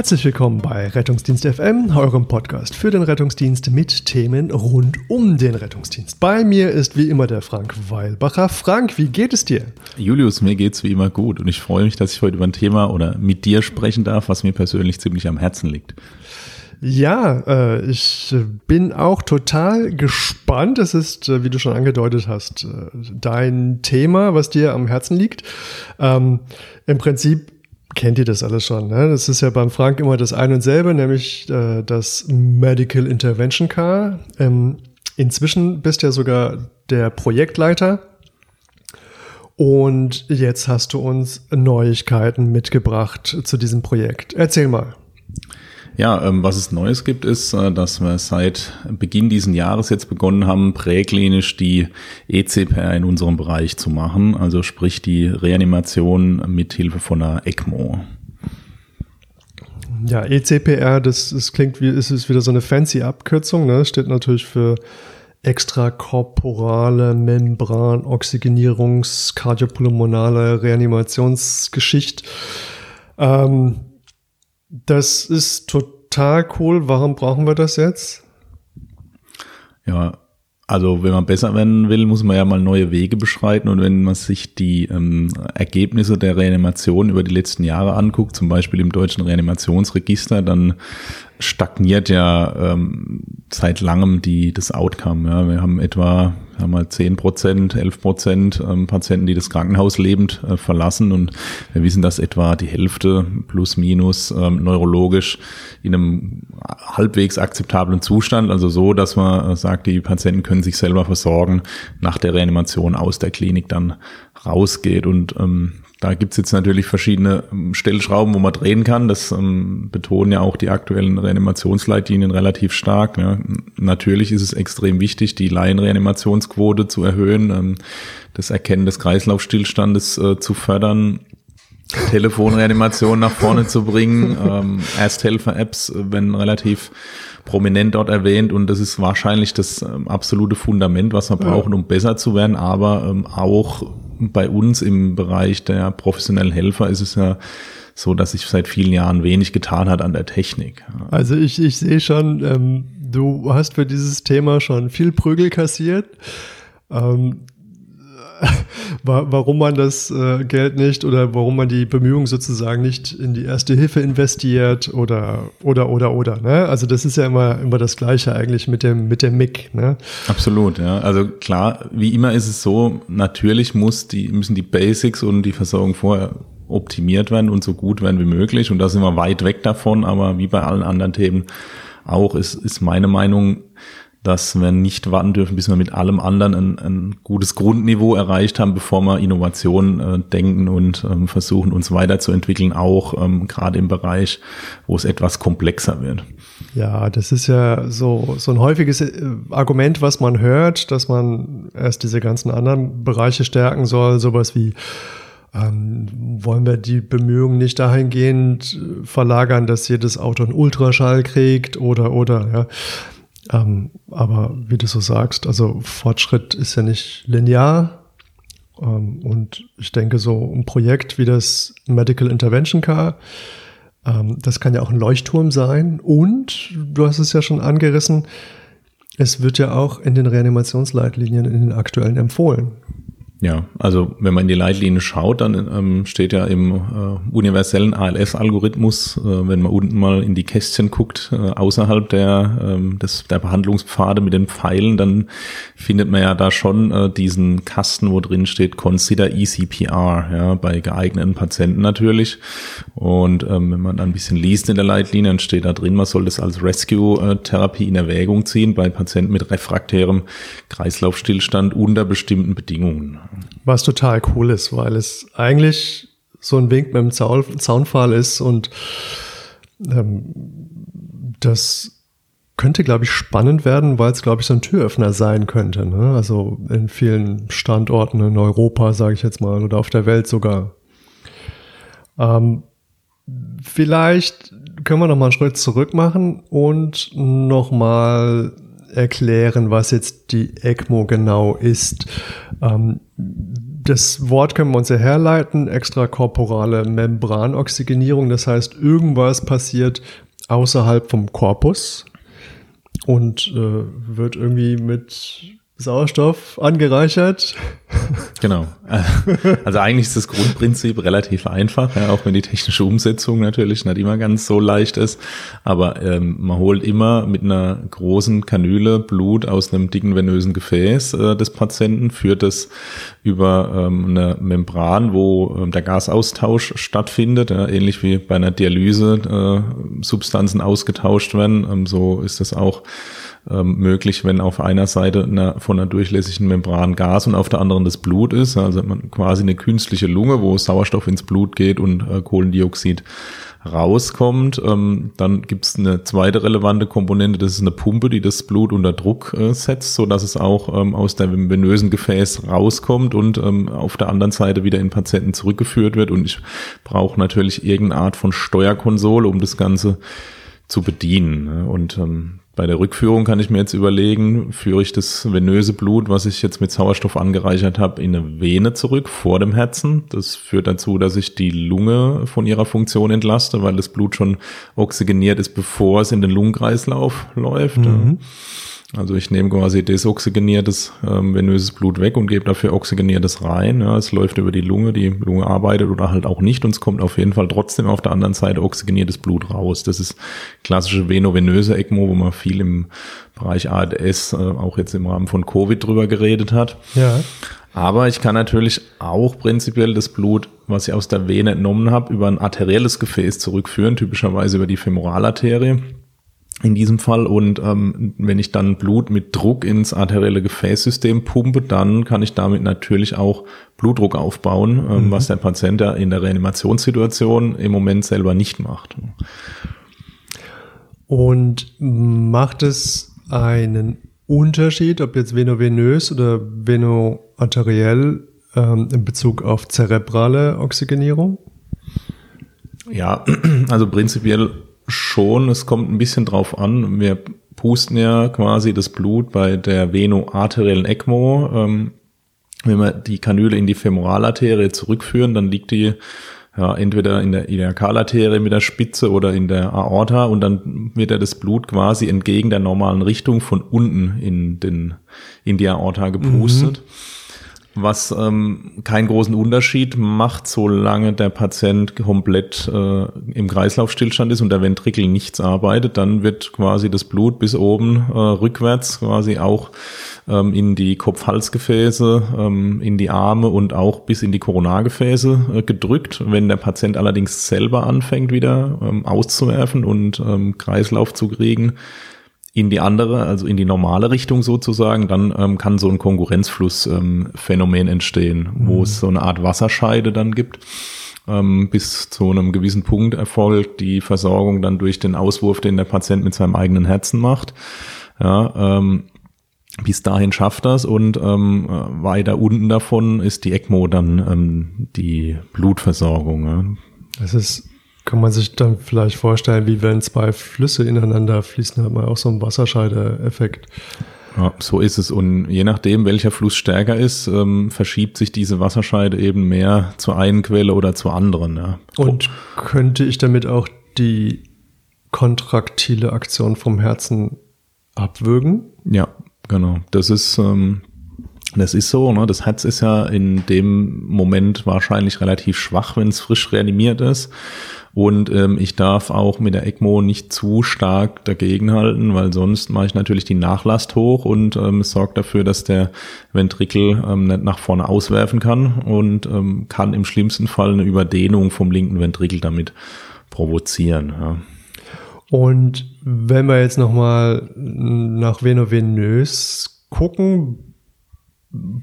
Herzlich willkommen bei Rettungsdienst FM, eurem Podcast für den Rettungsdienst mit Themen rund um den Rettungsdienst. Bei mir ist wie immer der Frank Weilbacher. Frank, wie geht es dir? Julius, mir geht's wie immer gut und ich freue mich, dass ich heute über ein Thema oder mit dir sprechen darf, was mir persönlich ziemlich am Herzen liegt. Ja, äh, ich bin auch total gespannt. Es ist, äh, wie du schon angedeutet hast, äh, dein Thema, was dir am Herzen liegt. Ähm, Im Prinzip kennt ihr das alles schon. Ne? Das ist ja beim Frank immer das eine und selbe, nämlich äh, das Medical Intervention Car. Ähm, inzwischen bist ja sogar der Projektleiter. Und jetzt hast du uns Neuigkeiten mitgebracht zu diesem Projekt. Erzähl mal. Ja, ähm, was es Neues gibt, ist, äh, dass wir seit Beginn diesen Jahres jetzt begonnen haben, präklinisch die ECPR in unserem Bereich zu machen, also sprich die Reanimation mit Hilfe von einer ECMO. Ja, ECPR, das, das klingt wie, ist es wieder so eine fancy Abkürzung, ne? Steht natürlich für extrakorporale Membran Oxygenierungs kardiopulmonale Reanimationsgeschichte. Ähm, das ist total cool. Warum brauchen wir das jetzt? Ja, also wenn man besser werden will, muss man ja mal neue Wege beschreiten und wenn man sich die ähm, Ergebnisse der Reanimation über die letzten Jahre anguckt, zum Beispiel im deutschen Reanimationsregister, dann stagniert ja ähm, seit langem die, das Outcome. Ja. Wir haben etwa haben wir 10 Prozent, 11 Prozent ähm, Patienten, die das Krankenhaus lebend äh, verlassen und wir wissen, dass etwa die Hälfte plus minus ähm, neurologisch in einem halbwegs akzeptablen Zustand, also so, dass man äh, sagt, die Patienten können sich selber versorgen, nach der Reanimation aus der Klinik dann rausgeht und ähm, da gibt's jetzt natürlich verschiedene ähm, Stellschrauben, wo man drehen kann. Das ähm, betonen ja auch die aktuellen Reanimationsleitlinien relativ stark. Ja. Natürlich ist es extrem wichtig, die Laienreanimationsquote zu erhöhen, ähm, das Erkennen des Kreislaufstillstandes äh, zu fördern, Telefonreanimation nach vorne zu bringen, ähm, Ersthelfer-Apps, äh, wenn relativ prominent dort erwähnt. Und das ist wahrscheinlich das ähm, absolute Fundament, was wir brauchen, um besser zu werden, aber ähm, auch bei uns im Bereich der professionellen Helfer ist es ja so, dass sich seit vielen Jahren wenig getan hat an der Technik. Also ich, ich sehe schon, ähm, du hast für dieses Thema schon viel Prügel kassiert. Ähm, warum man das äh, Geld nicht oder warum man die Bemühungen sozusagen nicht in die erste Hilfe investiert oder oder oder oder. Ne? Also das ist ja immer immer das Gleiche eigentlich mit dem mit dem MIG. Ne? Absolut, ja. Also klar, wie immer ist es so. Natürlich muss die müssen die Basics und die Versorgung vorher optimiert werden und so gut werden wie möglich. Und da sind wir weit weg davon. Aber wie bei allen anderen Themen auch ist ist meine Meinung dass wir nicht warten dürfen, bis wir mit allem anderen ein, ein gutes Grundniveau erreicht haben, bevor wir Innovation äh, denken und ähm, versuchen, uns weiterzuentwickeln, auch ähm, gerade im Bereich, wo es etwas komplexer wird. Ja, das ist ja so, so ein häufiges äh, Argument, was man hört, dass man erst diese ganzen anderen Bereiche stärken soll, sowas wie ähm, wollen wir die Bemühungen nicht dahingehend äh, verlagern, dass jedes Auto einen Ultraschall kriegt oder oder ja. Ähm, aber wie du so sagst, also Fortschritt ist ja nicht linear. Ähm, und ich denke, so ein Projekt wie das Medical Intervention Car, ähm, das kann ja auch ein Leuchtturm sein. Und du hast es ja schon angerissen, es wird ja auch in den Reanimationsleitlinien in den aktuellen empfohlen. Ja, also wenn man in die Leitlinie schaut, dann ähm, steht ja im äh, universellen ALS-Algorithmus, äh, wenn man unten mal in die Kästchen guckt, äh, außerhalb der, ähm, des, der Behandlungspfade mit den Pfeilen, dann findet man ja da schon äh, diesen Kasten, wo drin steht Consider ECPR, ja, bei geeigneten Patienten natürlich. Und ähm, wenn man dann ein bisschen liest in der Leitlinie, dann steht da drin, man soll das als Rescue-Therapie in Erwägung ziehen bei Patienten mit refraktärem Kreislaufstillstand unter bestimmten Bedingungen. Was total cool ist, weil es eigentlich so ein Wink mit dem Zaun, Zaunpfahl ist und ähm, das könnte, glaube ich, spannend werden, weil es, glaube ich, so ein Türöffner sein könnte. Ne? Also in vielen Standorten in Europa, sage ich jetzt mal, oder auf der Welt sogar. Ähm, vielleicht können wir noch mal einen Schritt zurück machen und noch mal erklären, was jetzt die ECMO genau ist. Ähm, das Wort können wir uns ja herleiten, extrakorporale Membranoxygenierung, das heißt, irgendwas passiert außerhalb vom Korpus und äh, wird irgendwie mit Sauerstoff angereichert. Genau. Also eigentlich ist das Grundprinzip relativ einfach, ja, auch wenn die technische Umsetzung natürlich nicht immer ganz so leicht ist. Aber ähm, man holt immer mit einer großen Kanüle Blut aus einem dicken venösen Gefäß äh, des Patienten, führt es über ähm, eine Membran, wo ähm, der Gasaustausch stattfindet, ja, ähnlich wie bei einer Dialyse äh, Substanzen ausgetauscht werden. Ähm, so ist das auch ähm, möglich, wenn auf einer Seite eine, von einer durchlässigen Membran Gas und auf der anderen das Blut ist. Also man quasi eine künstliche Lunge, wo Sauerstoff ins Blut geht und äh, Kohlendioxid rauskommt. Ähm, dann gibt es eine zweite relevante Komponente, das ist eine Pumpe, die das Blut unter Druck äh, setzt, so dass es auch ähm, aus dem venösen Gefäß rauskommt und ähm, auf der anderen Seite wieder in Patienten zurückgeführt wird. Und ich brauche natürlich irgendeine Art von Steuerkonsole, um das Ganze zu bedienen. Ne? Und ähm, bei der Rückführung kann ich mir jetzt überlegen, führe ich das venöse Blut, was ich jetzt mit Sauerstoff angereichert habe, in eine Vene zurück vor dem Herzen. Das führt dazu, dass ich die Lunge von ihrer Funktion entlaste, weil das Blut schon oxygeniert ist, bevor es in den Lungenkreislauf läuft. Mhm. Also ich nehme quasi desoxygeniertes ähm, venöses Blut weg und gebe dafür oxygeniertes rein. Ja, es läuft über die Lunge, die Lunge arbeitet oder halt auch nicht und es kommt auf jeden Fall trotzdem auf der anderen Seite oxygeniertes Blut raus. Das ist klassische venovenöse ECMO, wo man viel im Bereich ADS, äh, auch jetzt im Rahmen von Covid drüber geredet hat. Ja. Aber ich kann natürlich auch prinzipiell das Blut, was ich aus der Vene entnommen habe, über ein arterielles Gefäß zurückführen, typischerweise über die Femoralarterie in diesem Fall. Und ähm, wenn ich dann Blut mit Druck ins arterielle Gefäßsystem pumpe, dann kann ich damit natürlich auch Blutdruck aufbauen, ähm, mhm. was der Patient ja in der Reanimationssituation im Moment selber nicht macht. Und macht es einen Unterschied, ob jetzt venovenös oder venoarteriell ähm, in Bezug auf zerebrale Oxygenierung? Ja, also prinzipiell schon. Es kommt ein bisschen drauf an. Wir pusten ja quasi das Blut bei der venoarteriellen ECMO. Ähm, wenn wir die Kanüle in die Femoralarterie zurückführen, dann liegt die ja, entweder in der Iliakalarterie mit der Spitze oder in der Aorta und dann wird ja das Blut quasi entgegen der normalen Richtung von unten in den in die Aorta gepustet. Mhm was ähm, keinen großen Unterschied macht, solange der Patient komplett äh, im Kreislaufstillstand ist und der Ventrikel nichts arbeitet, dann wird quasi das Blut bis oben äh, rückwärts quasi auch ähm, in die Kopf-Halsgefäße, ähm, in die Arme und auch bis in die Koronargefäße äh, gedrückt. Wenn der Patient allerdings selber anfängt wieder ähm, auszuwerfen und ähm, Kreislauf zu kriegen, in die andere, also in die normale Richtung sozusagen, dann ähm, kann so ein Konkurrenzflussphänomen ähm, entstehen, mhm. wo es so eine Art Wasserscheide dann gibt. Ähm, bis zu einem gewissen Punkt erfolgt die Versorgung dann durch den Auswurf, den der Patient mit seinem eigenen Herzen macht. Ja, ähm, bis dahin schafft das und ähm, weiter unten davon ist die ECMO dann ähm, die Blutversorgung. Ja. Das ist kann man sich dann vielleicht vorstellen, wie wenn zwei Flüsse ineinander fließen, hat man auch so einen Wasserscheide-Effekt. Ja, so ist es. Und je nachdem, welcher Fluss stärker ist, ähm, verschiebt sich diese Wasserscheide eben mehr zur einen Quelle oder zur anderen. Ja. Und könnte ich damit auch die kontraktile Aktion vom Herzen abwürgen? Ja, genau. Das ist, ähm, das ist so. Ne? Das Herz ist ja in dem Moment wahrscheinlich relativ schwach, wenn es frisch reanimiert ist. Und ähm, ich darf auch mit der ECMO nicht zu stark dagegenhalten, weil sonst mache ich natürlich die Nachlast hoch und ähm, es sorgt dafür, dass der Ventrikel ähm, nicht nach vorne auswerfen kann und ähm, kann im schlimmsten Fall eine Überdehnung vom linken Ventrikel damit provozieren. Ja. Und wenn wir jetzt nochmal nach venovenös gucken,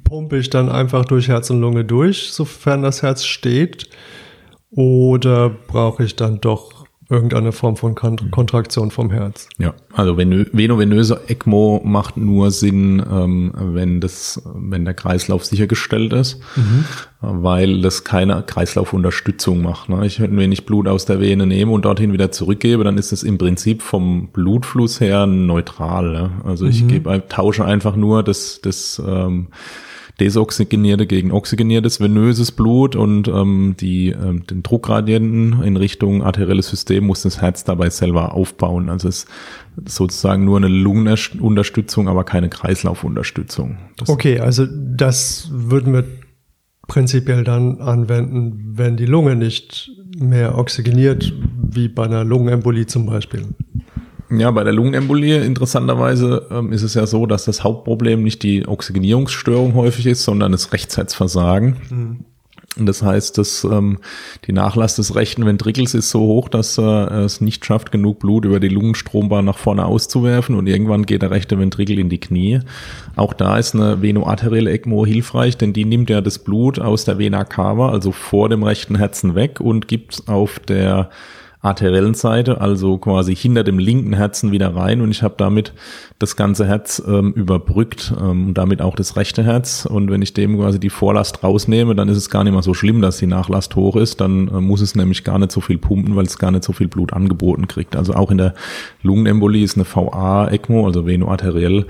pumpe ich dann einfach durch Herz und Lunge durch, sofern das Herz steht. Oder brauche ich dann doch irgendeine Form von Kontraktion vom Herz? Ja, also venovenöse ECMO macht nur Sinn, ähm, wenn das, wenn der Kreislauf sichergestellt ist, mhm. weil das keine Kreislaufunterstützung macht. Ne? Ich, wenn ich Blut aus der Vene nehme und dorthin wieder zurückgebe, dann ist es im Prinzip vom Blutfluss her neutral. Also ich mhm. gebe, tausche einfach nur das, das ähm, desoxygenierte gegen oxygeniertes venöses Blut und ähm, die, ähm, den Druckgradienten in Richtung arterielles System muss das Herz dabei selber aufbauen. Also es ist sozusagen nur eine Lungenunterstützung, aber keine Kreislaufunterstützung. Das okay, also das würden wir prinzipiell dann anwenden, wenn die Lunge nicht mehr oxygeniert, wie bei einer Lungenembolie zum Beispiel. Ja, bei der Lungenembolie interessanterweise ähm, ist es ja so, dass das Hauptproblem nicht die Oxygenierungsstörung häufig ist, sondern das Rechtsherzversagen. Mhm. Das heißt, dass ähm, die Nachlass des rechten Ventrikels ist so hoch, dass er es nicht schafft, genug Blut über die Lungenstrombahn nach vorne auszuwerfen und irgendwann geht der rechte Ventrikel in die Knie. Auch da ist eine venoarterielle ECMO hilfreich, denn die nimmt ja das Blut aus der Vena cava, also vor dem rechten Herzen weg und gibt auf der arteriellen Seite, also quasi hinter dem linken Herzen wieder rein und ich habe damit das ganze Herz ähm, überbrückt ähm, und damit auch das rechte Herz und wenn ich dem quasi die Vorlast rausnehme, dann ist es gar nicht mehr so schlimm, dass die Nachlast hoch ist, dann äh, muss es nämlich gar nicht so viel pumpen, weil es gar nicht so viel Blut angeboten kriegt. Also auch in der Lungenembolie ist eine VA-ECMO, also venoarteriell,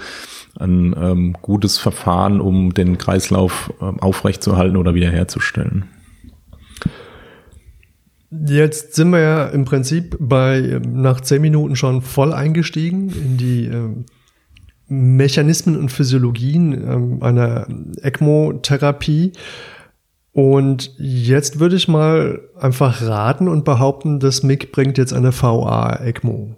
ein ähm, gutes Verfahren, um den Kreislauf äh, aufrechtzuerhalten oder wiederherzustellen. Jetzt sind wir ja im Prinzip bei nach zehn Minuten schon voll eingestiegen in die äh, Mechanismen und Physiologien äh, einer ECMO-Therapie. Und jetzt würde ich mal einfach raten und behaupten, das MIG bringt jetzt eine VA-ECMO.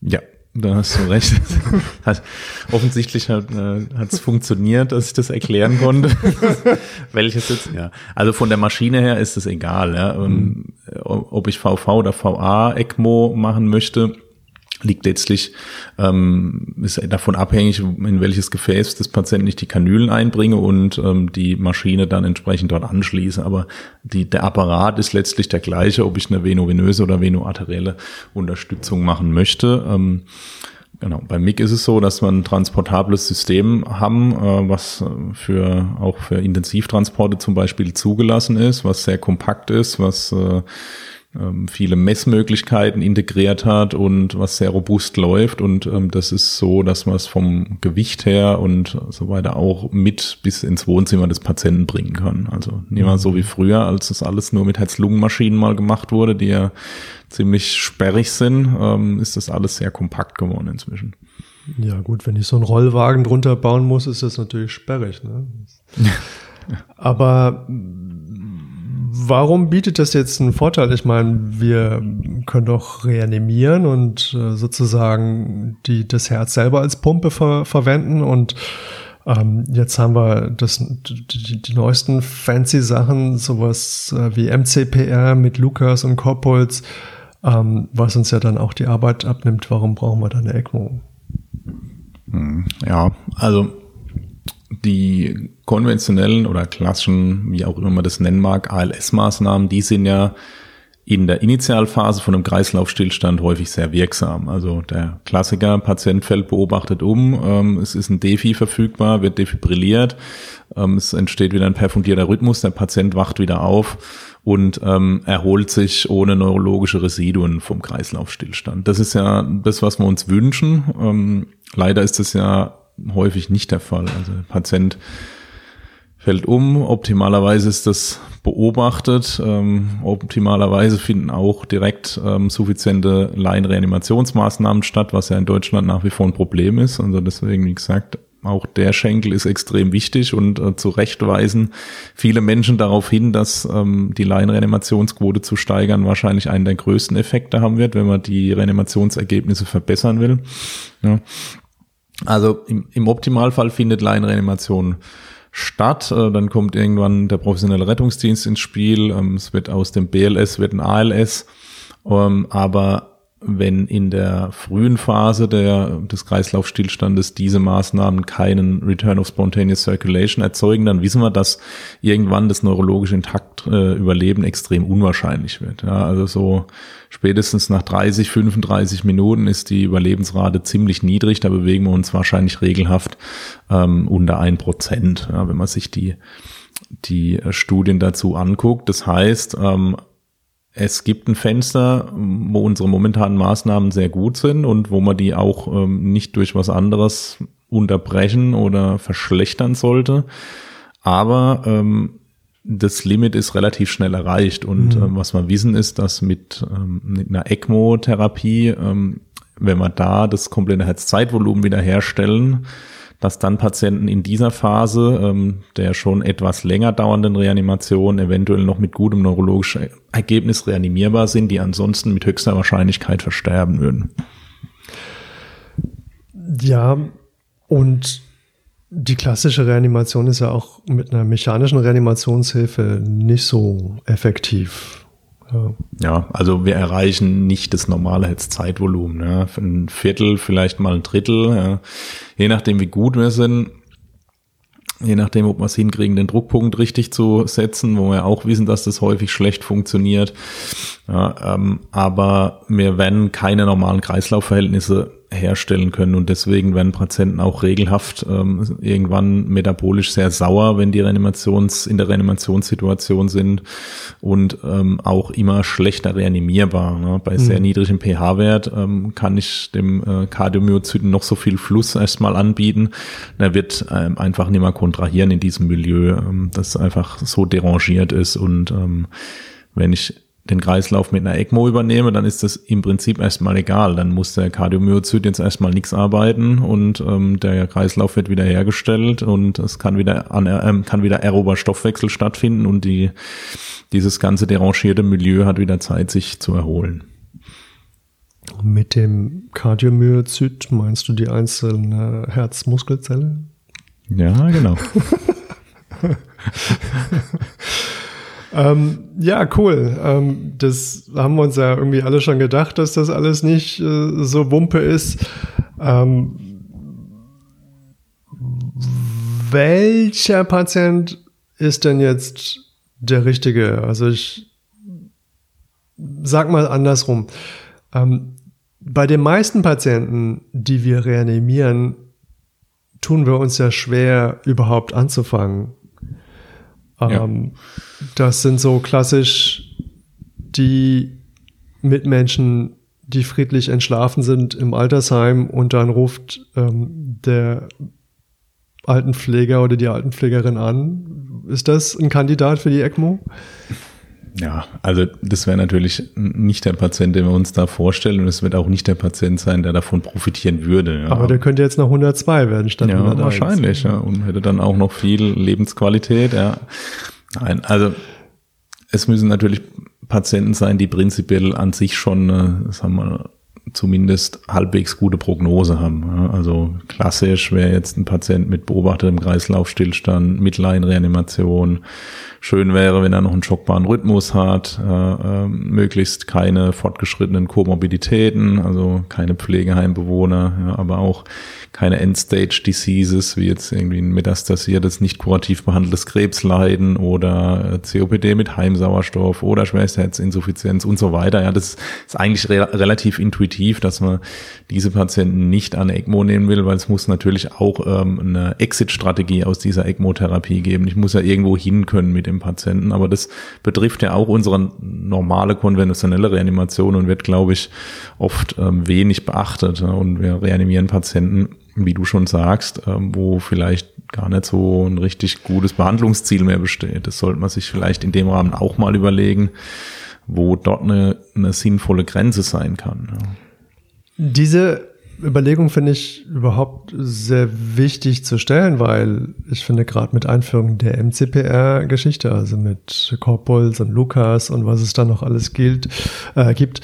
Ja, da hast du recht. hat, offensichtlich hat es äh, funktioniert, dass ich das erklären konnte. Welches jetzt, ja. Also von der Maschine her ist es egal, ja. Mhm. Ob ich VV oder VA ECMO machen möchte, liegt letztlich, ähm, ist davon abhängig, in welches Gefäß des Patienten ich die Kanülen einbringe und ähm, die Maschine dann entsprechend dort anschließe. Aber die, der Apparat ist letztlich der gleiche, ob ich eine venovenöse oder venoarterielle Unterstützung machen möchte. Ähm, Genau, bei MIG ist es so, dass wir ein transportables System haben, äh, was für auch für Intensivtransporte zum Beispiel zugelassen ist, was sehr kompakt ist, was äh, ähm, viele Messmöglichkeiten integriert hat und was sehr robust läuft. Und ähm, das ist so, dass man es vom Gewicht her und so weiter auch mit bis ins Wohnzimmer des Patienten bringen kann. Also nicht mal so wie früher, als das alles nur mit Herz-Lungen-Maschinen mal gemacht wurde, die ja ziemlich sperrig sind, ähm, ist das alles sehr kompakt geworden inzwischen. Ja gut, wenn ich so einen Rollwagen drunter bauen muss, ist das natürlich sperrig. Ne? Aber Warum bietet das jetzt einen Vorteil? Ich meine, wir können doch reanimieren und äh, sozusagen die, das Herz selber als Pumpe ver verwenden und ähm, jetzt haben wir das, die, die neuesten fancy Sachen, sowas äh, wie MCPR mit Lukas und Corpuls, ähm, was uns ja dann auch die Arbeit abnimmt. Warum brauchen wir da eine ECMO? Hm, ja, also die konventionellen oder klassischen, wie auch immer man das nennen mag, ALS-Maßnahmen, die sind ja in der Initialphase von einem Kreislaufstillstand häufig sehr wirksam. Also der Klassiker, Patient fällt beobachtet um, ähm, es ist ein Defi verfügbar, wird defibrilliert, ähm, es entsteht wieder ein perfundierter Rhythmus, der Patient wacht wieder auf und ähm, erholt sich ohne neurologische Residuen vom Kreislaufstillstand. Das ist ja das, was wir uns wünschen. Ähm, leider ist es ja häufig nicht der Fall. Also der Patient fällt um. Optimalerweise ist das beobachtet. Ähm, optimalerweise finden auch direkt ähm, suffiziente Laienreanimationsmaßnahmen statt, was ja in Deutschland nach wie vor ein Problem ist. Also deswegen, wie gesagt, auch der Schenkel ist extrem wichtig und äh, zu Recht weisen viele Menschen darauf hin, dass ähm, die Laienreanimationsquote zu steigern wahrscheinlich einen der größten Effekte haben wird, wenn man die Reanimationsergebnisse verbessern will. Ja. Also im, im Optimalfall findet Laienreanimation statt. Äh, dann kommt irgendwann der professionelle Rettungsdienst ins Spiel. Ähm, es wird aus dem BLS wird ein ALS. Ähm, aber wenn in der frühen Phase der, des Kreislaufstillstandes diese Maßnahmen keinen Return of Spontaneous Circulation erzeugen, dann wissen wir, dass irgendwann das neurologische Intakt äh, Überleben extrem unwahrscheinlich wird. Ja, also so spätestens nach 30, 35 Minuten ist die Überlebensrate ziemlich niedrig. Da bewegen wir uns wahrscheinlich regelhaft ähm, unter ein Prozent, ja, wenn man sich die die Studien dazu anguckt. Das heißt, ähm, es gibt ein Fenster, wo unsere momentanen Maßnahmen sehr gut sind und wo man die auch ähm, nicht durch was anderes unterbrechen oder verschlechtern sollte. Aber ähm, das Limit ist relativ schnell erreicht. Und mhm. ähm, was wir wissen ist, dass mit, ähm, mit einer ECMO-Therapie, ähm, wenn wir da das komplette Herzzeitvolumen wiederherstellen, dass dann Patienten in dieser Phase ähm, der schon etwas länger dauernden Reanimation eventuell noch mit gutem neurologischen Ergebnis reanimierbar sind, die ansonsten mit höchster Wahrscheinlichkeit versterben würden. Ja, und die klassische Reanimation ist ja auch mit einer mechanischen Reanimationshilfe nicht so effektiv. Ja, ja also wir erreichen nicht das normale Hetzzeitvolumen. Ja. Ein Viertel, vielleicht mal ein Drittel. Ja. Je nachdem, wie gut wir sind, je nachdem, ob wir es hinkriegen, den Druckpunkt richtig zu setzen, wo wir auch wissen, dass das häufig schlecht funktioniert. Ja, ähm, aber wir werden keine normalen Kreislaufverhältnisse herstellen können und deswegen werden Patienten auch regelhaft ähm, irgendwann metabolisch sehr sauer, wenn die Reanimations in der Reanimationssituation sind und ähm, auch immer schlechter reanimierbar. Ne? Bei mhm. sehr niedrigem pH-Wert ähm, kann ich dem äh, Kardiomyozyten noch so viel Fluss erstmal anbieten. Er wird ähm, einfach nicht mehr kontrahieren in diesem Milieu, ähm, das einfach so derangiert ist und ähm, wenn ich den Kreislauf mit einer ECMO übernehme, dann ist das im Prinzip erstmal egal. Dann muss der Kardiomyozyt jetzt erstmal nichts arbeiten und ähm, der Kreislauf wird wieder hergestellt und es kann wieder an, äh, kann wieder aerober Stoffwechsel stattfinden und die, dieses ganze derangierte Milieu hat wieder Zeit, sich zu erholen. Mit dem Kardiomyozyt meinst du die einzelne Herzmuskelzelle? Ja, genau. Ähm, ja, cool. Ähm, das haben wir uns ja irgendwie alle schon gedacht, dass das alles nicht äh, so Wumpe ist. Ähm, welcher Patient ist denn jetzt der richtige? Also ich sag mal andersrum. Ähm, bei den meisten Patienten, die wir reanimieren, tun wir uns ja schwer, überhaupt anzufangen. Ja. Ähm, das sind so klassisch die Mitmenschen, die friedlich entschlafen sind im Altersheim und dann ruft ähm, der Altenpfleger oder die Altenpflegerin an. Ist das ein Kandidat für die ECMO? Ja, also das wäre natürlich nicht der Patient, den wir uns da vorstellen und es wird auch nicht der Patient sein, der davon profitieren würde. Ja. Aber der könnte jetzt noch 102 werden statt ja, 101. Wahrscheinlich, ja, und hätte dann auch noch viel Lebensqualität. Ja. Nein, also es müssen natürlich Patienten sein, die prinzipiell an sich schon, äh, sagen wir, zumindest halbwegs gute Prognose haben. Also klassisch wäre jetzt ein Patient mit beobachtetem Kreislaufstillstand, Mitteleinreanimation, Schön wäre, wenn er noch einen schockbaren Rhythmus hat, äh, äh, möglichst keine fortgeschrittenen Komorbiditäten, also keine Pflegeheimbewohner, ja, aber auch keine Endstage-Diseases, wie jetzt irgendwie ein metastasiertes, nicht kurativ behandeltes Krebsleiden oder äh, COPD mit Heimsauerstoff oder Schwerstherzinsuffizienz und so weiter. Ja, das ist eigentlich re relativ intuitiv, dass man diese Patienten nicht an ECMO nehmen will, weil es muss natürlich auch ähm, eine Exit-Strategie aus dieser ECMO-Therapie geben. Ich muss ja irgendwo hin können mit dem Patienten, aber das betrifft ja auch unsere normale konventionelle Reanimation und wird, glaube ich, oft ähm, wenig beachtet. Ja, und wir reanimieren Patienten wie du schon sagst, ähm, wo vielleicht gar nicht so ein richtig gutes Behandlungsziel mehr besteht. Das sollte man sich vielleicht in dem Rahmen auch mal überlegen, wo dort eine, eine sinnvolle Grenze sein kann. Diese Überlegung finde ich überhaupt sehr wichtig zu stellen, weil ich finde gerade mit Einführung der MCPR-Geschichte, also mit Corpuls und Lukas und was es da noch alles gilt, äh, gibt,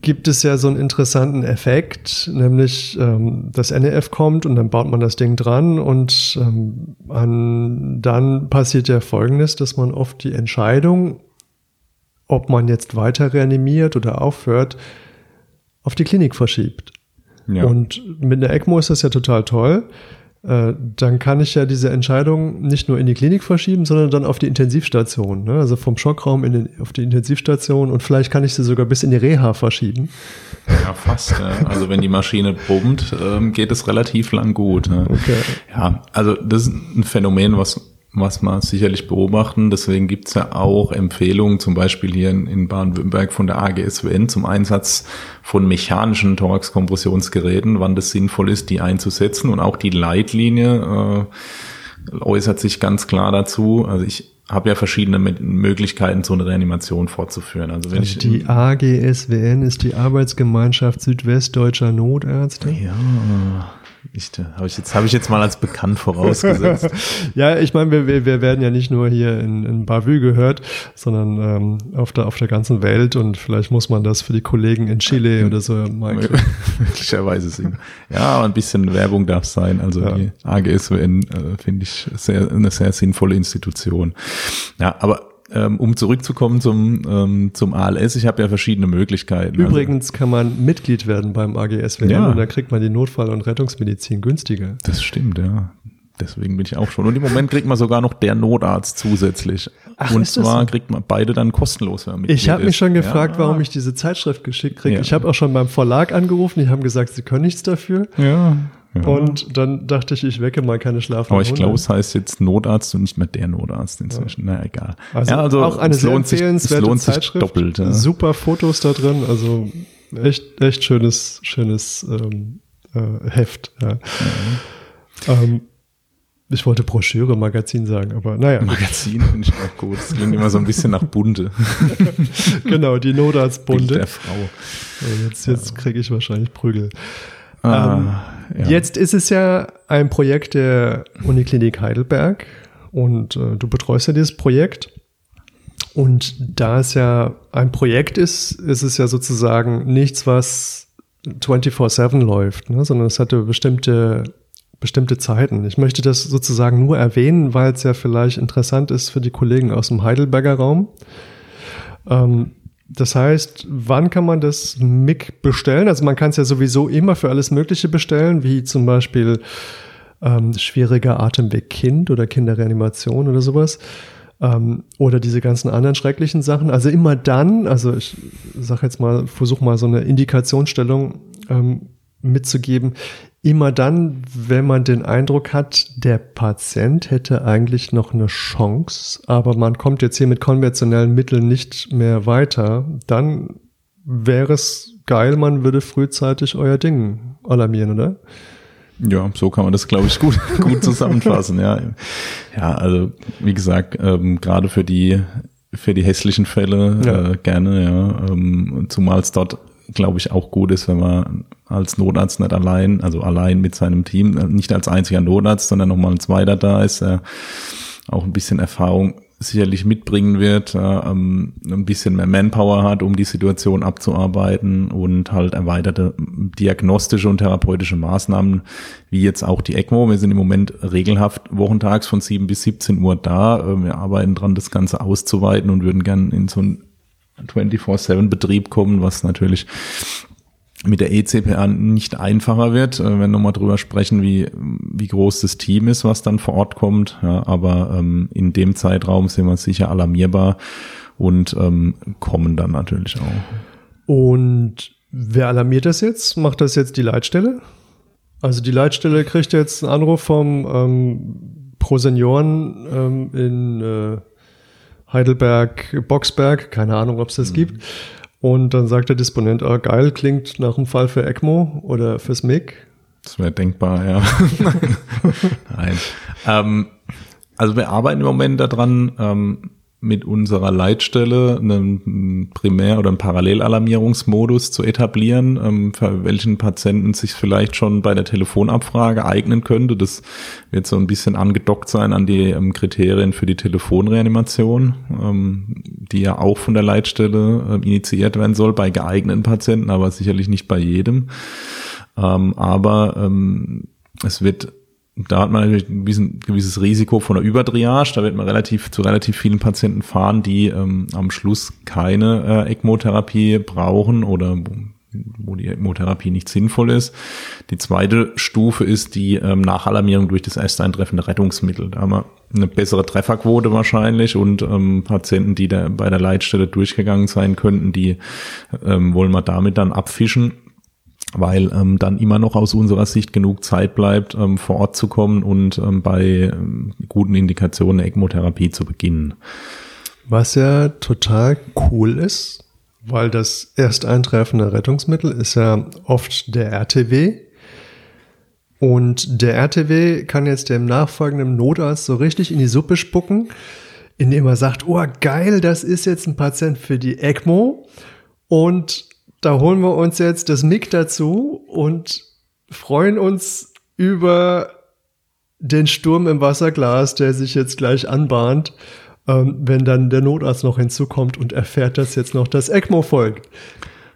gibt es ja so einen interessanten Effekt, nämlich ähm, das NEF kommt und dann baut man das Ding dran und ähm, an, dann passiert ja Folgendes, dass man oft die Entscheidung, ob man jetzt weiter reanimiert oder aufhört, auf die Klinik verschiebt. Ja. Und mit einer ECMO ist das ja total toll, äh, dann kann ich ja diese Entscheidung nicht nur in die Klinik verschieben, sondern dann auf die Intensivstation. Ne? Also vom Schockraum in den, auf die Intensivstation und vielleicht kann ich sie sogar bis in die Reha verschieben. Ja, fast. Ja. Also wenn die Maschine brummt, ähm, geht es relativ lang gut. Ne? Okay. Ja, also das ist ein Phänomen, was was wir sicherlich beobachten. Deswegen gibt's ja auch Empfehlungen, zum Beispiel hier in, in Baden-Württemberg von der AGSWN zum Einsatz von mechanischen Thorax-Kompressionsgeräten, wann das sinnvoll ist, die einzusetzen. Und auch die Leitlinie äh, äußert sich ganz klar dazu. Also ich habe ja verschiedene Möglichkeiten, so eine Reanimation fortzuführen. Also, wenn also ich die AGSWN ist die Arbeitsgemeinschaft Südwestdeutscher Notärzte. Ja. Ich, habe ich jetzt habe ich jetzt mal als bekannt vorausgesetzt. ja, ich meine, wir, wir, werden ja nicht nur hier in, in Bavü gehört, sondern ähm, auf der auf der ganzen Welt und vielleicht muss man das für die Kollegen in Chile oder so mal möglicherweise sehen. Ja, ein bisschen Werbung darf sein. Also ja. die AGSWN äh, finde ich sehr eine sehr sinnvolle Institution. Ja, aber um zurückzukommen zum, ähm, zum ALS, ich habe ja verschiedene Möglichkeiten. Also Übrigens also, kann man Mitglied werden beim AGSWN ja. und da kriegt man die Notfall- und Rettungsmedizin günstiger. Das stimmt, ja. Deswegen bin ich auch schon. Und im Moment kriegt man sogar noch der Notarzt zusätzlich. Ach, und zwar so? kriegt man beide dann kostenlos. Wenn man ich habe mich schon gefragt, ja. warum ich diese Zeitschrift geschickt kriege. Ja. Ich habe auch schon beim Verlag angerufen, die haben gesagt, sie können nichts dafür. Ja. Ja. Und dann dachte ich, ich wecke mal keine schlafenden Aber ich glaube, es heißt jetzt Notarzt und nicht mehr der Notarzt inzwischen. Ja. Na egal. Also, ja, also auch eine sehr empfehlenswerte sich, Zeitschrift. Doppelt, ja. Super Fotos da drin. Also echt, echt schönes, schönes ähm, äh, Heft. Ja. Ähm, ich wollte Broschüre, Magazin sagen, aber naja. Magazin finde ich auch gut. Das klingt immer so ein bisschen nach Bunte. genau, die Notarztbunte. Bild der Frau. Jetzt, jetzt kriege ich wahrscheinlich Prügel. Ah, ähm, ja. Jetzt ist es ja ein Projekt der Uniklinik Heidelberg und äh, du betreust ja dieses Projekt. Und da es ja ein Projekt ist, ist es ja sozusagen nichts, was 24-7 läuft, ne? sondern es hatte bestimmte, bestimmte Zeiten. Ich möchte das sozusagen nur erwähnen, weil es ja vielleicht interessant ist für die Kollegen aus dem Heidelberger Raum. Ähm, das heißt, wann kann man das MIG bestellen? Also man kann es ja sowieso immer für alles Mögliche bestellen, wie zum Beispiel ähm, schwieriger Atemweg Kind oder Kinderreanimation oder sowas. Ähm, oder diese ganzen anderen schrecklichen Sachen. Also immer dann, also ich sage jetzt mal, versuche mal so eine Indikationsstellung ähm, mitzugeben, immer dann, wenn man den Eindruck hat, der Patient hätte eigentlich noch eine Chance, aber man kommt jetzt hier mit konventionellen Mitteln nicht mehr weiter, dann wäre es geil, man würde frühzeitig euer Ding alarmieren, oder? Ja, so kann man das, glaube ich, gut, gut zusammenfassen. ja, ja, also wie gesagt, ähm, gerade für die für die hässlichen Fälle ja. äh, gerne, ja, ähm, zumal es dort glaube ich, auch gut ist, wenn man als Notarzt nicht allein, also allein mit seinem Team, nicht als einziger Notarzt, sondern nochmal ein zweiter da ist, der auch ein bisschen Erfahrung sicherlich mitbringen wird, ähm, ein bisschen mehr Manpower hat, um die Situation abzuarbeiten und halt erweiterte diagnostische und therapeutische Maßnahmen, wie jetzt auch die ECMO. Wir sind im Moment regelhaft wochentags von 7 bis 17 Uhr da. Wir arbeiten dran, das Ganze auszuweiten und würden gern in so ein 24-7-Betrieb kommen, was natürlich mit der ECPA nicht einfacher wird, äh, wenn wir nochmal drüber sprechen, wie, wie groß das Team ist, was dann vor Ort kommt. Ja, aber ähm, in dem Zeitraum sind wir sicher alarmierbar und ähm, kommen dann natürlich auch. Und wer alarmiert das jetzt? Macht das jetzt die Leitstelle? Also die Leitstelle kriegt jetzt einen Anruf vom ähm, Pro Senioren ähm, in äh, Heidelberg, Boxberg, keine Ahnung, ob es das mhm. gibt. Und dann sagt der Disponent, ah, geil, klingt nach einem Fall für ECMO oder fürs MIG. Das wäre denkbar, ja. Nein. Ähm, also wir arbeiten im Moment daran, ähm, mit unserer Leitstelle einen Primär- oder einen Parallelalarmierungsmodus zu etablieren, ähm, für welchen Patienten sich vielleicht schon bei der Telefonabfrage eignen könnte. Das wird so ein bisschen angedockt sein an die ähm, Kriterien für die Telefonreanimation, ähm, die ja auch von der Leitstelle initiiert werden soll bei geeigneten Patienten, aber sicherlich nicht bei jedem. aber es wird da hat man natürlich ein bisschen, gewisses Risiko von der Übertriage. Da wird man relativ zu relativ vielen Patienten fahren, die ähm, am Schluss keine äh, ECMO-Therapie brauchen oder wo die ECMO-Therapie nicht sinnvoll ist. Die zweite Stufe ist die ähm, Nachalarmierung durch das erste eintreffende Rettungsmittel. Da haben wir eine bessere Trefferquote wahrscheinlich und ähm, Patienten, die da bei der Leitstelle durchgegangen sein könnten, die ähm, wollen wir damit dann abfischen weil ähm, dann immer noch aus unserer Sicht genug Zeit bleibt, ähm, vor Ort zu kommen und ähm, bei ähm, guten Indikationen ECMO-Therapie zu beginnen. Was ja total cool ist, weil das erst eintreffende Rettungsmittel ist ja oft der RTW. Und der RTW kann jetzt dem nachfolgenden Notarzt so richtig in die Suppe spucken, indem er sagt, oh geil, das ist jetzt ein Patient für die ECMO. Und da holen wir uns jetzt das MIG dazu und freuen uns über den Sturm im Wasserglas, der sich jetzt gleich anbahnt, ähm, wenn dann der Notarzt noch hinzukommt und erfährt, dass jetzt noch das ECMO folgt.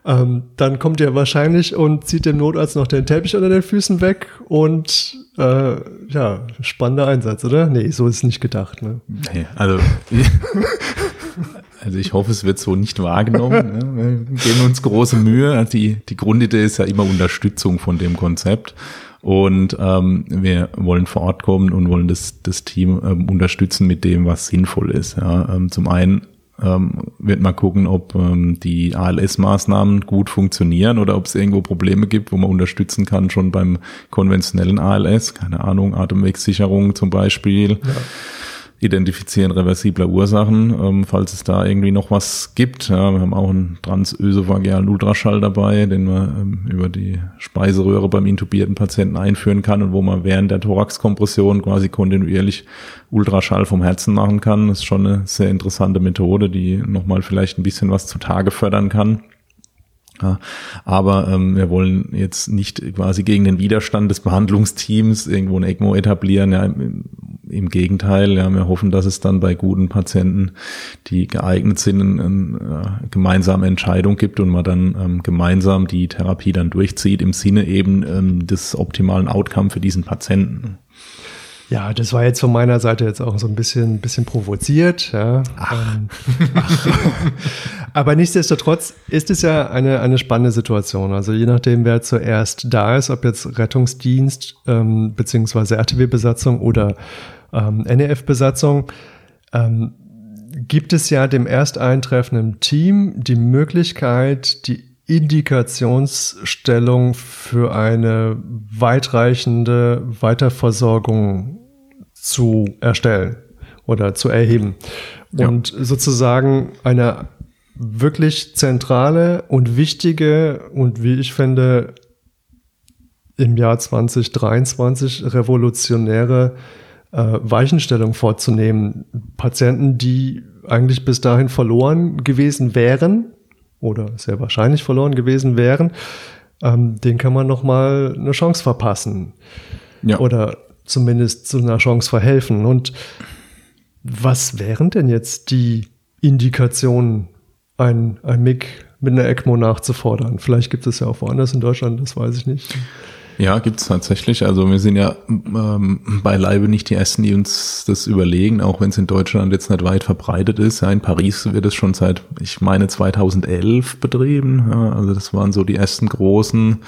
Ähm, dann kommt er wahrscheinlich und zieht dem Notarzt noch den Teppich unter den Füßen weg und äh, ja, spannender Einsatz, oder? Nee, so ist es nicht gedacht. Ne? Nee, also Also ich hoffe, es wird so nicht wahrgenommen. Ne? Wir geben uns große Mühe. Also die, die Grundidee ist ja immer Unterstützung von dem Konzept. Und ähm, wir wollen vor Ort kommen und wollen das, das Team ähm, unterstützen mit dem, was sinnvoll ist. Ja. Ähm, zum einen ähm, wird man gucken, ob ähm, die ALS-Maßnahmen gut funktionieren oder ob es irgendwo Probleme gibt, wo man unterstützen kann, schon beim konventionellen ALS, keine Ahnung, Atemwegssicherung zum Beispiel. Ja Identifizieren reversibler Ursachen, ähm, falls es da irgendwie noch was gibt. Ja, wir haben auch einen transösophagealen Ultraschall dabei, den man ähm, über die Speiseröhre beim intubierten Patienten einführen kann und wo man während der Thoraxkompression quasi kontinuierlich Ultraschall vom Herzen machen kann. Das ist schon eine sehr interessante Methode, die nochmal vielleicht ein bisschen was zutage fördern kann. Ja, aber ähm, wir wollen jetzt nicht quasi gegen den Widerstand des Behandlungsteams irgendwo ein ECMO etablieren. Ja, im, im Gegenteil, ja, wir hoffen, dass es dann bei guten Patienten, die geeignet sind, eine, eine äh, gemeinsame Entscheidung gibt und man dann ähm, gemeinsam die Therapie dann durchzieht im Sinne eben ähm, des optimalen Outcome für diesen Patienten. Ja, das war jetzt von meiner Seite jetzt auch so ein bisschen, bisschen provoziert. Ja. Ach. Ähm, ach. Aber nichtsdestotrotz ist es ja eine, eine spannende Situation. Also je nachdem, wer zuerst da ist, ob jetzt Rettungsdienst ähm, beziehungsweise RTW-Besatzung oder ähm, NEF-Besatzung, ähm, gibt es ja dem ersteintreffenden Team die Möglichkeit, die Indikationsstellung für eine weitreichende Weiterversorgung zu erstellen oder zu erheben. Ja. Und sozusagen eine wirklich zentrale und wichtige und wie ich finde im Jahr 2023 revolutionäre äh, Weichenstellung vorzunehmen. Patienten, die eigentlich bis dahin verloren gewesen wären, oder sehr wahrscheinlich verloren gewesen wären, ähm, den kann man noch mal eine Chance verpassen. Ja. Oder zumindest zu einer Chance verhelfen. Und was wären denn jetzt die Indikationen, ein, ein MIG mit einer ECMO nachzufordern? Vielleicht gibt es ja auch woanders in Deutschland, das weiß ich nicht. Ja, gibt's tatsächlich. Also wir sind ja ähm, beileibe nicht die Ersten, die uns das überlegen, auch wenn es in Deutschland jetzt nicht weit verbreitet ist. Ja, in Paris wird es schon seit, ich meine, 2011 betrieben. Ja, also das waren so die ersten großen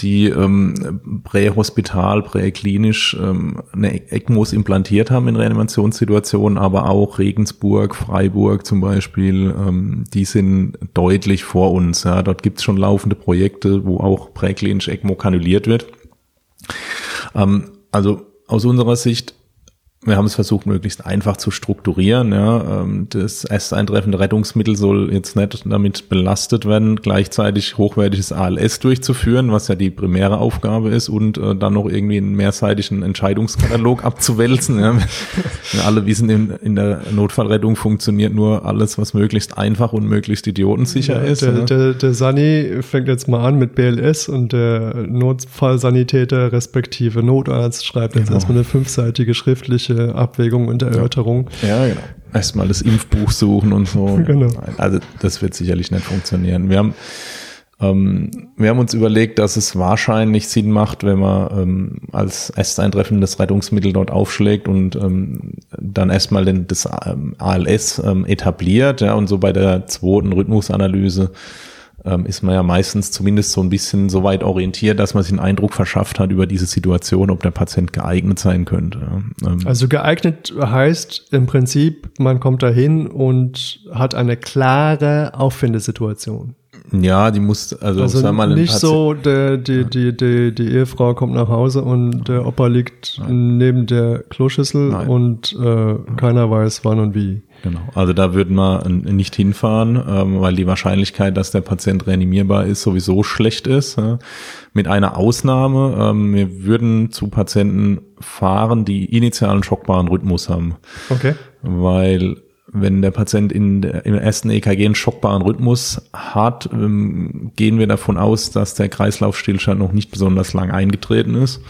die ähm, prähospital, präklinisch ähm, eine ECMOs implantiert haben in Reanimationssituationen, aber auch Regensburg, Freiburg zum Beispiel, ähm, die sind deutlich vor uns. Ja. Dort gibt es schon laufende Projekte, wo auch präklinisch ECMO kanuliert wird. Ähm, also aus unserer Sicht wir haben es versucht, möglichst einfach zu strukturieren. Ja. Ähm, das erst eintreffende Rettungsmittel soll jetzt nicht damit belastet werden, gleichzeitig hochwertiges ALS durchzuführen, was ja die primäre Aufgabe ist, und äh, dann noch irgendwie einen mehrseitigen Entscheidungskatalog abzuwälzen. Ja. Wir alle wissen, in, in, der Notfallrettung funktioniert nur alles, was möglichst einfach und möglichst idiotensicher ja, ist. Der, ja. der, der Sani fängt jetzt mal an mit BLS und der Notfallsanitäter respektive Notarzt schreibt jetzt genau. erstmal eine fünfseitige schriftliche rechtliche Abwägung und Erörterung. Ja, genau. Erstmal das Impfbuch suchen und so. genau. Also das wird sicherlich nicht funktionieren. Wir haben ähm, wir haben uns überlegt, dass es wahrscheinlich Sinn macht, wenn man ähm, als Ersteintreffen das Rettungsmittel dort aufschlägt und ähm, dann erstmal den, das ähm, ALS ähm, etabliert, ja, und so bei der zweiten Rhythmusanalyse ähm, ist man ja meistens zumindest so ein bisschen so weit orientiert, dass man sich einen Eindruck verschafft hat über diese Situation, ob der Patient geeignet sein könnte. Ähm also geeignet heißt im Prinzip, man kommt dahin und hat eine klare Auffindesituation. Ja, die muss, also, Also sag mal, ein nicht so, der, die, die, die, die Ehefrau kommt nach Hause und der Opa liegt neben der Kloschüssel Nein. und äh, keiner weiß wann und wie. Genau. Also da würden wir nicht hinfahren, ähm, weil die Wahrscheinlichkeit, dass der Patient reanimierbar ist, sowieso schlecht ist. Mit einer Ausnahme, ähm, wir würden zu Patienten fahren, die initialen schockbaren Rhythmus haben. Okay. Weil wenn der Patient in der, im ersten EKG einen schockbaren Rhythmus hat, ähm, gehen wir davon aus, dass der Kreislaufstillstand noch nicht besonders lang eingetreten ist.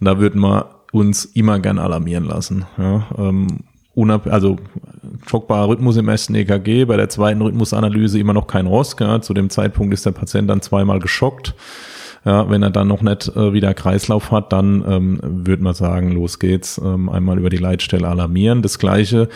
Da würden wir uns immer gern alarmieren lassen. Ja, ähm, unab also schockbarer Rhythmus im ersten EKG, bei der zweiten Rhythmusanalyse immer noch kein ROS. Ja, zu dem Zeitpunkt ist der Patient dann zweimal geschockt. Ja, wenn er dann noch nicht äh, wieder Kreislauf hat, dann ähm, würde man sagen, los geht's, ähm, einmal über die Leitstelle alarmieren. Das gleiche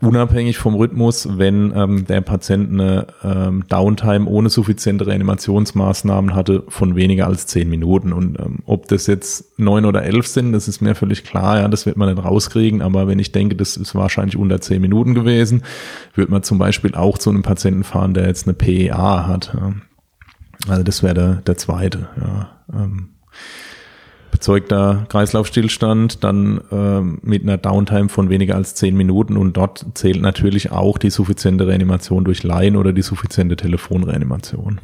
unabhängig vom Rhythmus, wenn ähm, der Patient eine ähm, Downtime ohne suffiziente Reanimationsmaßnahmen hatte von weniger als zehn Minuten. Und ähm, ob das jetzt neun oder elf sind, das ist mir völlig klar, ja, das wird man nicht rauskriegen. Aber wenn ich denke, das ist wahrscheinlich unter zehn Minuten gewesen, würde man zum Beispiel auch zu einem Patienten fahren, der jetzt eine PEA hat. Ja. Also das wäre der, der zweite, ja. Ähm, bezeugter Kreislaufstillstand, dann ähm, mit einer Downtime von weniger als zehn Minuten und dort zählt natürlich auch die suffiziente Reanimation durch Laien oder die suffiziente Telefonreanimation.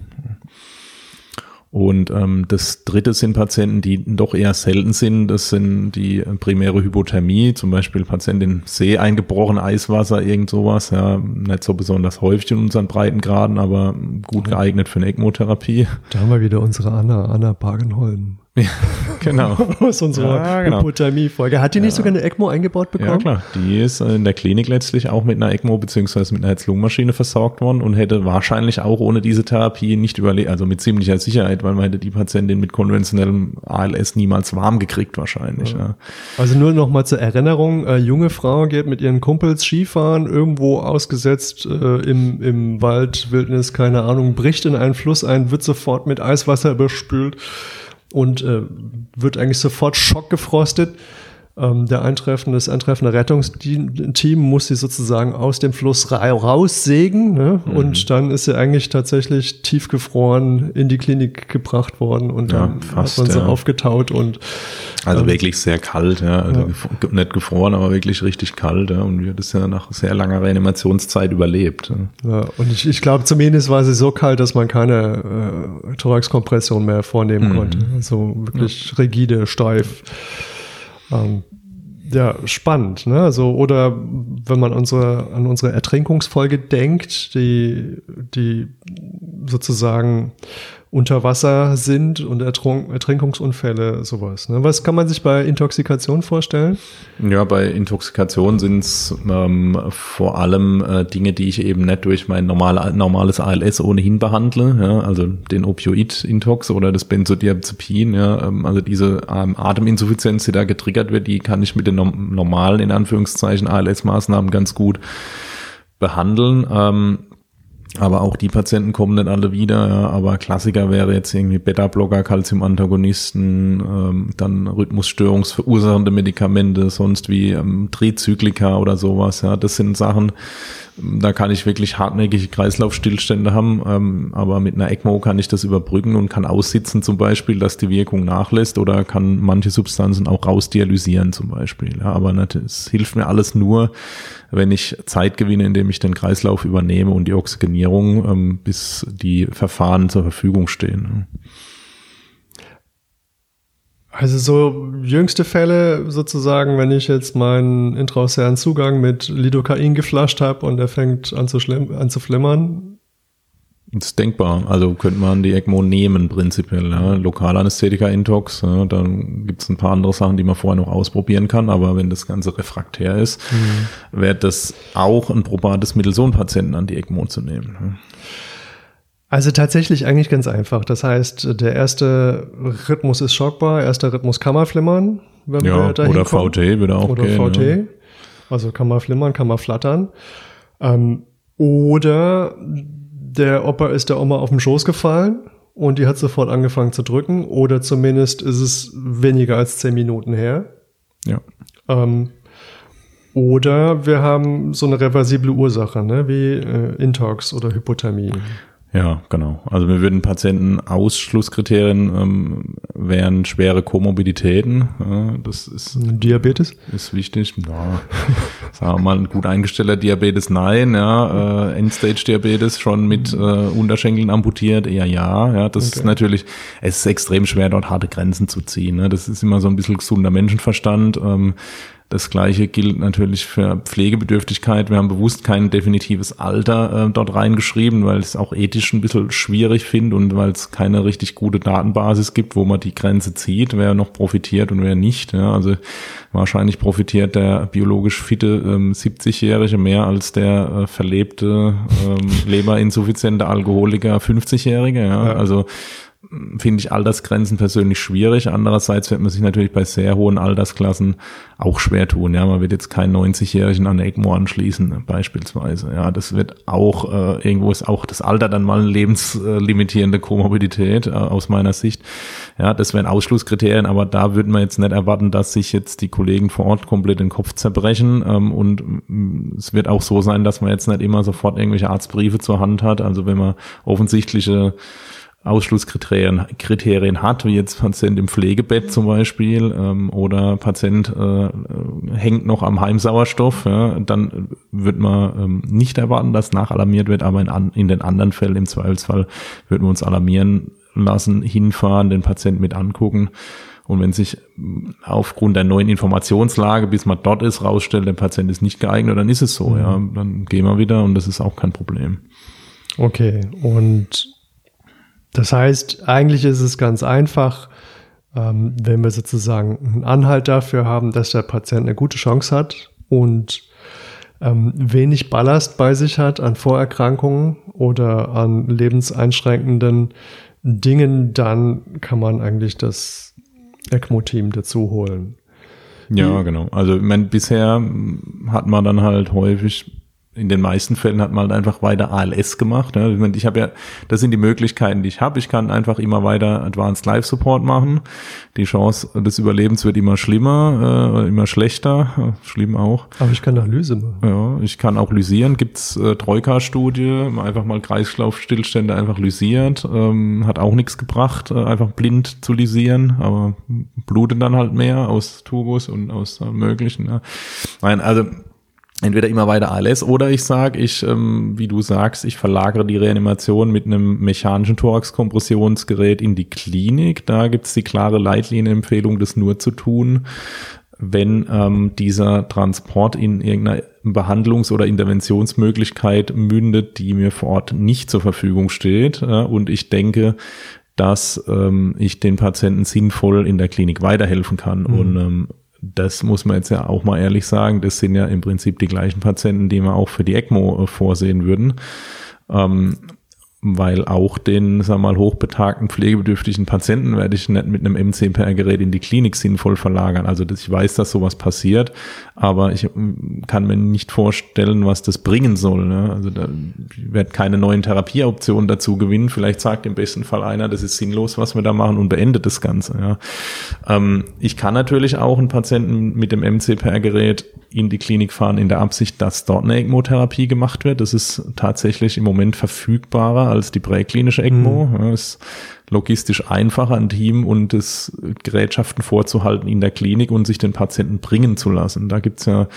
Und ähm, das dritte sind Patienten, die doch eher selten sind. Das sind die äh, primäre Hypothermie, zum Beispiel Patienten in See eingebrochen, Eiswasser, irgend sowas. Ja, nicht so besonders häufig in unseren Breitengraden, aber gut geeignet für eine ECMO-Therapie. Da haben wir wieder unsere Anna, Anna Pagenholm. Ja, genau. Aus unserer Ja, genau. Hypothermie-Folge. Hat die nicht sogar eine ECMO eingebaut bekommen? Ja, klar. Die ist in der Klinik letztlich auch mit einer ECMO beziehungsweise mit einer Herz-Lungen-Maschine versorgt worden und hätte wahrscheinlich auch ohne diese Therapie nicht überlebt, also mit ziemlicher Sicherheit, weil man hätte die Patientin mit konventionellem ALS niemals warm gekriegt wahrscheinlich. Ja. Also nur noch mal zur Erinnerung, äh, junge Frau geht mit ihren Kumpels Skifahren, irgendwo ausgesetzt äh, im, im Wald, Wildnis, keine Ahnung, bricht in einen Fluss ein, wird sofort mit Eiswasser überspült und äh, wird eigentlich sofort schockgefrostet. Ähm, der eintreffende, das eintreffende Rettungsteam muss sie sozusagen aus dem Fluss ra raussägen ne? Mhm. und dann ist sie eigentlich tatsächlich tiefgefroren in die Klinik gebracht worden und Ja, dann fast, hat man sie ja. aufgetaut und Also Ähm, wirklich sehr kalt, ja. Also ja. nicht gefroren, aber wirklich richtig kalt, ja. Und wir das ja nach sehr langer Reanimationszeit überlebt. Ja. Ja, und ich, ich glaube, zumindest war sie so kalt, dass man keine äh, Thoraxkompression mehr vornehmen Mhm. konnte. Also wirklich rigide, steif. Ähm, ja, spannend, ne? Also, oder wenn man unsere, an unsere Ertrinkungsfolge denkt, die, die sozusagen unter Wasser sind und Ertrunk, Ertrinkungsunfälle, sowas. Ne? Was kann man sich bei Intoxikation vorstellen? Ja, bei Intoxikation sind es ähm, vor allem äh, Dinge, die ich eben nicht durch mein normal, normales ALS ohnehin behandle, ja, also den Opioid-Intox oder das Benzodiazepin, ja, ähm, also diese ähm, Ateminsuffizienz, die da getriggert wird, die kann ich mit den norm- normalen, in Anführungszeichen, ALS-Maßnahmen ganz gut behandeln. Ähm, aber auch die Patienten kommen nicht alle wieder. Ja. Aber Klassiker wäre jetzt irgendwie Beta-Blocker, Calciumantagonisten, ähm, dann Rhythmusstörungsverursachende Medikamente, sonst wie ähm, Trizyklika oder sowas. Ja. Das sind Sachen, da kann ich wirklich hartnäckige Kreislaufstillstände haben, ähm, aber mit einer ECMO kann ich das überbrücken und kann aussitzen zum Beispiel, dass die Wirkung nachlässt oder kann manche Substanzen auch rausdialysieren zum Beispiel. Ja, aber es hilft mir alles nur, wenn ich Zeit gewinne, indem ich den Kreislauf übernehme und die Oxygenierung, ähm, bis die Verfahren zur Verfügung stehen. Also so jüngste Fälle sozusagen, wenn ich jetzt meinen intraosären Zugang mit Lidocain geflasht habe und er fängt an zu, an zu flimmern. Das ist denkbar. Also könnte man die ECMO nehmen prinzipiell. Ja. Lokalanästhetika-Intox, ja, dann gibt es ein paar andere Sachen, die man vorher noch ausprobieren kann. Aber wenn das Ganze refraktär ist, wäre das auch ein probates Mittel, so einen Patienten an die ECMO zu nehmen. ja. Also tatsächlich eigentlich ganz einfach. Das heißt, der erste Rhythmus ist schockbar, erster Rhythmus kann man flimmern, wenn Ja, wir dahin oder kommen. VT würde auch Oder gehen. VT. Ja. Also kann man flimmern, kann man flattern. Ähm, oder der Opa ist der Oma auf den Schoß gefallen und die hat sofort angefangen zu drücken. Oder zumindest ist es weniger als zehn Minuten her. Ja. Ähm, oder wir haben so eine reversible Ursache, ne, wie äh, Intox oder Hypothermie. Ja, genau. Also wir würden Patienten Ausschlusskriterien ähm, wären schwere Komorbiditäten. Ja, das ist Diabetes ist wichtig. Ja, sagen wir mal ein gut eingestellter Diabetes, nein. Ja, äh, Endstage-Diabetes schon mit äh, Unterschenkeln amputiert, eher ja. Ja, das okay. ist natürlich. Es ist extrem schwer, dort harte Grenzen zu ziehen. Ne? Das ist immer so ein bisschen gesunder Menschenverstand. Ähm, das gleiche gilt natürlich für Pflegebedürftigkeit. Wir haben bewusst kein definitives Alter äh, dort reingeschrieben, weil ich es auch ethisch ein bisschen schwierig finde und weil es keine richtig gute Datenbasis gibt, wo man die Grenze zieht, wer noch profitiert und wer nicht. Ja. Also wahrscheinlich profitiert der biologisch fitte ähm, 70-Jährige mehr als der äh, verlebte ähm, leberinsuffiziente Alkoholiker 50-Jährige. Ja. ja. Also finde ich Altersgrenzen persönlich schwierig. Andererseits wird man sich natürlich bei sehr hohen Altersklassen auch schwer tun. Ja, man wird jetzt keinen 90-Jährigen an ECMO anschließen, beispielsweise. Ja, das wird auch, äh, irgendwo ist auch das Alter dann mal eine lebenslimitierende Komorbidität, äh, aus meiner Sicht. Ja, das wären Ausschlusskriterien, aber da würden wir jetzt nicht erwarten, dass sich jetzt die Kollegen vor Ort komplett den Kopf zerbrechen. Ähm, und mm, es wird auch so sein, dass man jetzt nicht immer sofort irgendwelche Arztbriefe zur Hand hat. Also wenn man offensichtliche Ausschlusskriterien Kriterien hat, wie jetzt Patient im Pflegebett zum Beispiel ähm, oder Patient äh, hängt noch am Heimsauerstoff, ja, dann wird man ähm, nicht erwarten, dass nachalarmiert wird, aber in, an, in den anderen Fällen im Zweifelsfall würden wir uns alarmieren lassen, hinfahren, den Patienten mit angucken. Und wenn sich aufgrund der neuen Informationslage, bis man dort ist, rausstellt, der Patient ist nicht geeignet, dann ist es so, mhm. ja, dann gehen wir wieder und das ist auch kein Problem. Okay, und das heißt, eigentlich ist es ganz einfach, ähm, wenn wir sozusagen einen Anhalt dafür haben, dass der Patient eine gute Chance hat und ähm, wenig Ballast bei sich hat an Vorerkrankungen oder an lebenseinschränkenden Dingen, dann kann man eigentlich das ECMO-Team dazu holen. Ja, genau. Also ich meine, bisher hat man dann halt häufig in den meisten Fällen hat man halt einfach weiter ALS gemacht. Ja. Ich habe ja, das sind die Möglichkeiten, die ich habe. Ich kann einfach immer weiter Advanced Life Support machen. Die Chance des Überlebens wird immer schlimmer, äh, immer schlechter. Schlimm auch. Aber ich kann auch Lyse machen. Ja, ich kann auch lysieren. Gibt's äh, Troika-Studie, einfach mal Kreislaufstillstände einfach lysiert. Ähm, hat auch nichts gebracht, äh, einfach blind zu lysieren, aber blutet dann halt mehr aus Tubus und aus äh, möglichen. Ja. Nein, also entweder immer weiter ALS oder ich sage, ich, ähm, wie du sagst, ich verlagere die Reanimation mit einem mechanischen Thorax-Kompressionsgerät in die Klinik. Da gibt es die klare Leitlinienempfehlung, das nur zu tun, wenn ähm, dieser Transport in irgendeiner Behandlungs- oder Interventionsmöglichkeit mündet, die mir vor Ort nicht zur Verfügung steht. Äh, und ich denke, dass ähm, ich den Patienten sinnvoll in der Klinik weiterhelfen kann. Mhm. Und ähm, das muss man jetzt ja auch mal ehrlich sagen, das sind ja im Prinzip die gleichen Patienten, die wir auch für die ECMO äh, vorsehen würden. Ähm, weil auch den, sag mal, hochbetagten pflegebedürftigen Patienten werde ich nicht mit einem MCPR-Gerät in die Klinik sinnvoll verlagern. Also ich weiß, dass sowas passiert, aber ich mm, kann mir nicht vorstellen, was das bringen soll. Ne? Also da wird keine neuen Therapieoptionen dazu gewinnen. Vielleicht sagt im besten Fall einer, das ist sinnlos, was wir da machen und beendet das Ganze. Ja? Ähm, ich kann natürlich auch einen Patienten mit dem MCPR-Gerät in die Klinik fahren in der Absicht, dass dort eine ECMO-Therapie gemacht wird. Das ist tatsächlich im Moment verfügbarer als die präklinische ECMO. Mhm. Ja, ist logistisch einfacher, ein Team und das Gerätschaften vorzuhalten in der Klinik und sich den Patienten bringen zu lassen. Da gibt's ja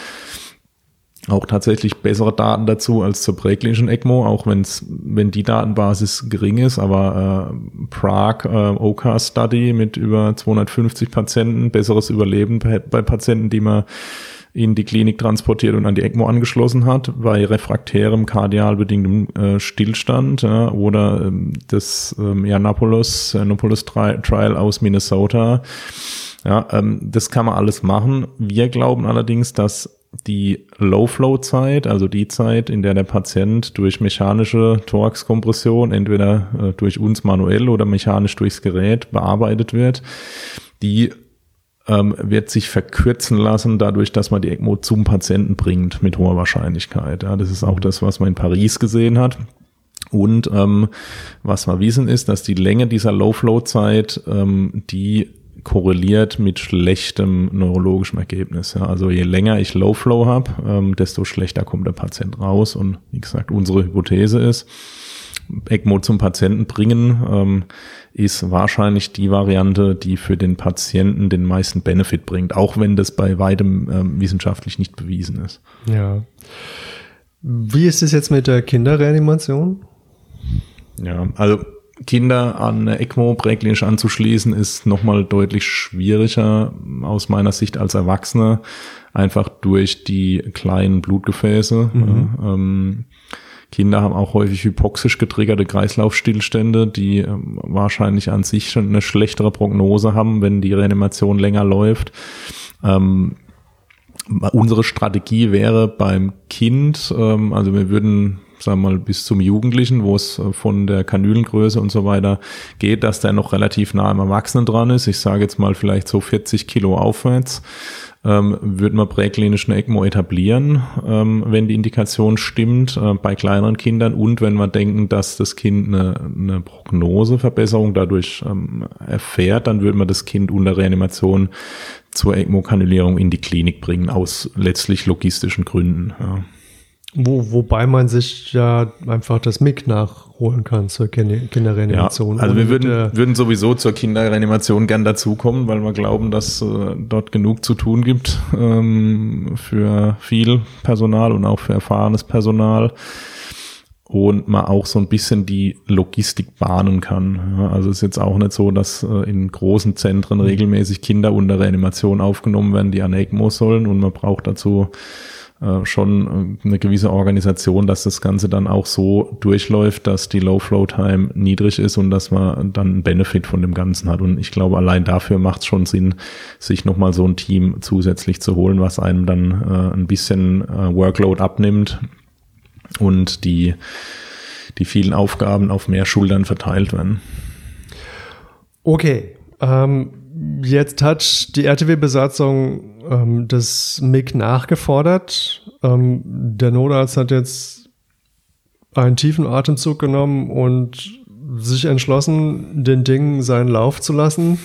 auch tatsächlich bessere Daten dazu als zur präklinischen ECMO, auch wenn's, wenn die Datenbasis gering ist, aber äh, Prague äh, OCA Study mit über 250 Patienten, besseres Überleben bei, bei Patienten, die man in die Klinik transportiert und an die ECMO angeschlossen hat, bei refraktärem kardialbedingtem äh, Stillstand ja, oder ähm, das ähm, Yiannopoulos, Yiannopoulos Trial aus Minnesota. Ja, ähm, das kann man alles machen. Wir glauben allerdings, dass die Low-Flow-Zeit, also die Zeit, in der der Patient durch mechanische Thorax-Kompression, entweder äh, durch uns manuell oder mechanisch durchs Gerät bearbeitet wird, die ähm, wird sich verkürzen lassen, dadurch, dass man die ECMO zum Patienten bringt, mit hoher Wahrscheinlichkeit. Ja, das ist auch das, was man in Paris gesehen hat. Und ähm, was wir wissen ist, dass die Länge dieser Low-Flow-Zeit, ähm, die korreliert mit schlechtem neurologischem Ergebnis. Ja. Also je länger ich Low-Flow habe, ähm, desto schlechter kommt der Patient raus. Und wie gesagt, unsere Hypothese ist, ECMO zum Patienten bringen, ähm, ist wahrscheinlich die Variante, die für den Patienten den meisten Benefit bringt, auch wenn das bei weitem ähm, wissenschaftlich nicht bewiesen ist. Ja. Wie ist es jetzt mit der Kinderreanimation? Ja, also Kinder an eine ECMO präklinisch anzuschließen, ist nochmal deutlich schwieriger aus meiner Sicht als Erwachsene, einfach durch die kleinen Blutgefäße. Mhm. Ähm, Kinder haben auch häufig hypoxisch getriggerte Kreislaufstillstände, die ähm, wahrscheinlich an sich schon eine schlechtere Prognose haben, wenn die Reanimation länger läuft. Ähm, unsere Strategie wäre beim Kind, ähm, also wir würden sagen wir mal, bis zum Jugendlichen, wo es äh, von der Kanülengröße und so weiter geht, dass der noch relativ nah am Erwachsenen dran ist. Ich sage jetzt mal vielleicht so 40 Kilo aufwärts. Ähm, würde man präklinisch eine ECMO etablieren, ähm, wenn die Indikation stimmt, äh, bei kleineren Kindern und wenn wir denken, dass das Kind eine, eine Prognoseverbesserung dadurch ähm, erfährt, dann würde man das Kind unter Reanimation zur ECMO-Kanülierung in die Klinik bringen, aus letztlich logistischen Gründen. Ja. Wo, wobei man sich ja einfach das MIG nachholen kann zur Kinderreanimation. Ja, also wir würden, würden sowieso zur Kinderreanimation gern dazukommen, weil wir glauben, dass äh, dort genug zu tun gibt ähm, für viel Personal und auch für erfahrenes Personal und man auch so ein bisschen die Logistik bahnen kann. Ja, also ist jetzt auch nicht so, dass äh, in großen Zentren regelmäßig Kinder unter Reanimation aufgenommen werden, die an ECMO sollen und man braucht dazu äh, schon äh, eine gewisse Organisation, dass das Ganze dann auch so durchläuft, dass die Low-Flow-Time niedrig ist und dass man dann einen Benefit von dem Ganzen hat. Und ich glaube, allein dafür macht es schon Sinn, sich nochmal so ein Team zusätzlich zu holen, was einem dann äh, ein bisschen äh, Workload abnimmt und die, die vielen Aufgaben auf mehr Schultern verteilt werden. Okay. Ähm, jetzt hat die RTW-Besatzung ähm, das MIG nachgefordert. Ähm, der Notarzt hat jetzt einen tiefen Atemzug genommen und sich entschlossen, den Dingen seinen Lauf zu lassen.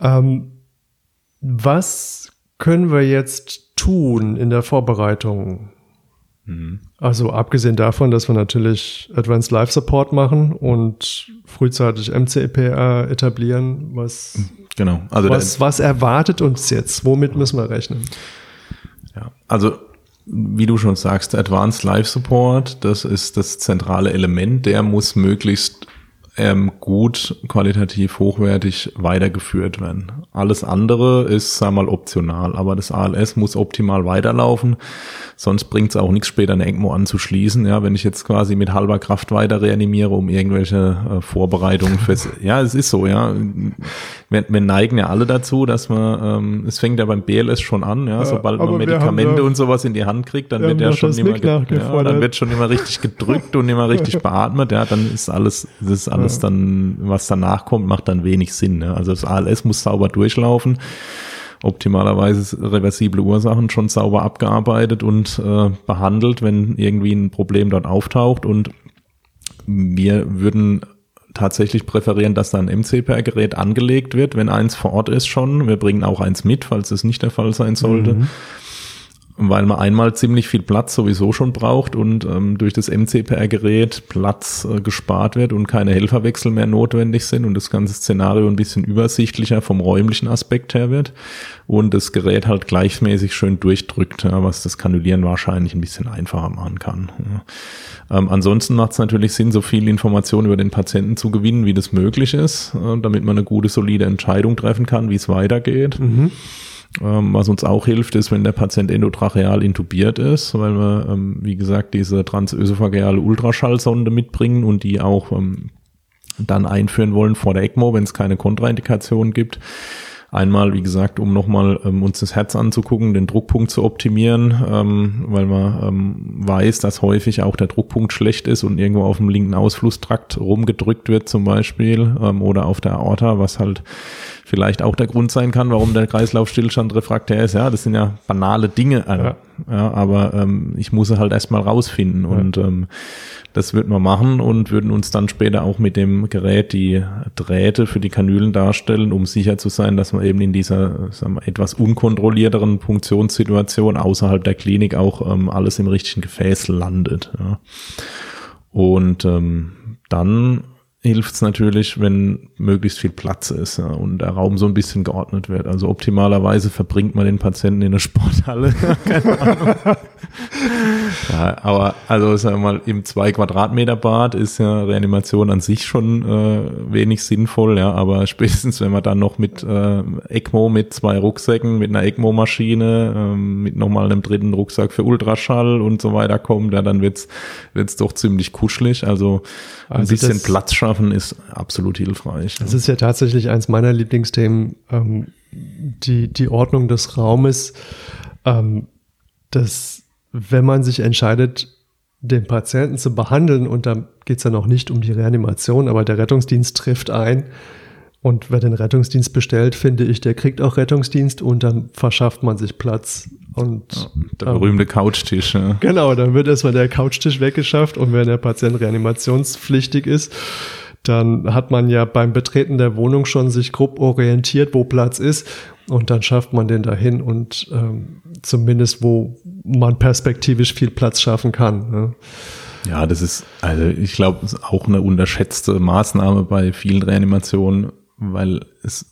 Ähm, was können wir jetzt tun in der Vorbereitung? Mhm. Also abgesehen davon, dass wir natürlich Advanced Life Support machen und frühzeitig MCPR etablieren, was Genau. Also was, was erwartet uns jetzt? Womit müssen wir rechnen? Ja, also wie du schon sagst, Advanced Life Support, das ist das zentrale Element. Der muss möglichst ähm, gut, qualitativ hochwertig weitergeführt werden. Alles andere ist, sag mal, optional, aber das ALS muss optimal weiterlaufen, sonst bringt es auch nichts später eine ECMO anzuschließen. Ja, wenn ich jetzt quasi mit halber Kraft weiter reanimiere, um irgendwelche äh, Vorbereitungen fürs, ja, es ist so, ja. Wir, wir neigen ja alle dazu, dass man, ähm, es fängt ja beim BLS schon an, ja, sobald man Medikamente ja, und sowas in die Hand kriegt, dann wird ja schon immer, ja, dann wird schon immer richtig gedrückt und immer richtig beatmet, ja, dann ist alles, das ist alles alles dann, was danach kommt, macht dann wenig Sinn. Ne? Also das ALS muss sauber durchlaufen. Optimalerweise reversible Ursachen schon sauber abgearbeitet und äh, behandelt, wenn irgendwie ein Problem dort auftaucht. Und wir würden tatsächlich präferieren, dass da ein MCPR-Gerät angelegt wird, wenn eins vor Ort ist schon. Wir bringen auch eins mit, falls es nicht der Fall sein sollte. Mhm weil man einmal ziemlich viel Platz sowieso schon braucht und ähm, durch das MCPR-Gerät Platz äh, gespart wird und keine Helferwechsel mehr notwendig sind und das ganze Szenario ein bisschen übersichtlicher vom räumlichen Aspekt her wird und das Gerät halt gleichmäßig schön durchdrückt, ja, was das Kanulieren wahrscheinlich ein bisschen einfacher machen kann. Ja. Ähm, ansonsten macht es natürlich Sinn, so viel Information über den Patienten zu gewinnen, wie das möglich ist, äh, damit man eine gute, solide Entscheidung treffen kann, wie es weitergeht. Mhm. Ähm, was uns auch hilft, ist, wenn der Patient endotracheal intubiert ist, weil wir, ähm, wie gesagt, diese transösophageale Ultraschallsonde mitbringen und die auch ähm, dann einführen wollen vor der ECMO, wenn es keine Kontraindikation gibt. Einmal, wie gesagt, um nochmal ähm, uns das Herz anzugucken, den Druckpunkt zu optimieren, ähm, weil man ähm, weiß, dass häufig auch der Druckpunkt schlecht ist und irgendwo auf dem linken Ausflusstrakt rumgedrückt wird zum Beispiel ähm, oder auf der Aorta, was halt vielleicht auch der Grund sein kann, warum der Kreislaufstillstand refraktär ist. Ja, das sind ja banale Dinge, äh, ja. ja aber ähm, ich muss sie halt erstmal rausfinden ja. und ähm, das würden wir machen und würden uns dann später auch mit dem Gerät die Drähte für die Kanülen darstellen, um sicher zu sein, dass man eben in dieser sagen wir, etwas unkontrollierteren Funktionssituation außerhalb der Klinik auch ähm, alles im richtigen Gefäß landet. Ja. Und ähm, dann hilft es natürlich, wenn möglichst viel Platz ist ja, und der Raum so ein bisschen geordnet wird. Also optimalerweise verbringt man den Patienten in der Sporthalle. Keine Ahnung. ja, aber also sagen wir mal, im zwei Quadratmeter Bad ist ja Reanimation an sich schon äh, wenig sinnvoll, ja, aber spätestens wenn man dann noch mit äh, ECMO, mit zwei Rucksäcken, mit einer ECMO-Maschine, ähm, mit nochmal einem dritten Rucksack für Ultraschall und so weiter kommt, ja, dann wird's wird's doch ziemlich kuschelig. Also ein also bisschen Platz schaffen ist absolut hilfreich. Das ist ja tatsächlich eins meiner Lieblingsthemen, ähm, die, die Ordnung des Raumes, ähm, dass wenn man sich entscheidet, den Patienten zu behandeln, und da geht es ja noch nicht um die Reanimation, aber der Rettungsdienst trifft ein, und wer den Rettungsdienst bestellt, finde ich, der kriegt auch Rettungsdienst und dann verschafft man sich Platz. Und ja, der berühmte ähm, Couchtisch. Ja. Genau, dann wird erstmal der Couchtisch weggeschafft und wenn der Patient reanimationspflichtig ist, dann hat man ja beim Betreten der Wohnung schon sich grob orientiert, wo Platz ist und dann schafft man den dahin und ähm, zumindest wo man perspektivisch viel Platz schaffen kann. Ne? Ja, das ist, also ich glaube, auch eine unterschätzte Maßnahme bei vielen Reanimationen, weil es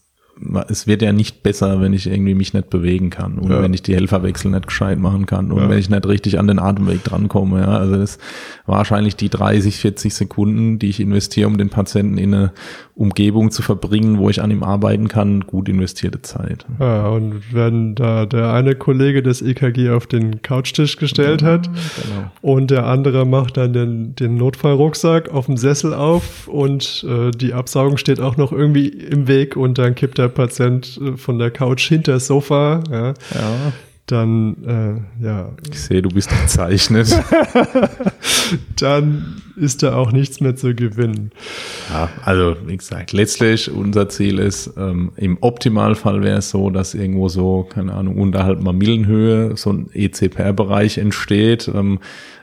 es wird ja nicht besser, wenn ich irgendwie mich nicht bewegen kann und ja. wenn ich die Helferwechsel nicht gescheit machen kann und ja. wenn ich nicht richtig an den Atemweg drankomme. Ja. Also das wahrscheinlich die 30, 40 Sekunden, die ich investiere, um den Patienten in eine Umgebung zu verbringen, wo ich an ihm arbeiten kann, gut investierte Zeit. Ja, und wenn da der eine Kollege das EKG auf den Couchtisch gestellt hat genau. und der andere macht dann den, den Notfallrucksack auf dem Sessel auf und äh, die Absaugung steht auch noch irgendwie im Weg und dann kippt der Patient äh, von der Couch hinter das Sofa. Ja. ja dann, äh, ja. Ich sehe, du bist gezeichnet. dann ist da auch nichts mehr zu gewinnen. Ja, also wie gesagt, letztlich unser Ziel ist, ähm, im Optimalfall wäre es so, dass irgendwo so, keine Ahnung, unterhalb Mamillenhöhe so ein ECPR-Bereich entsteht. Ähm,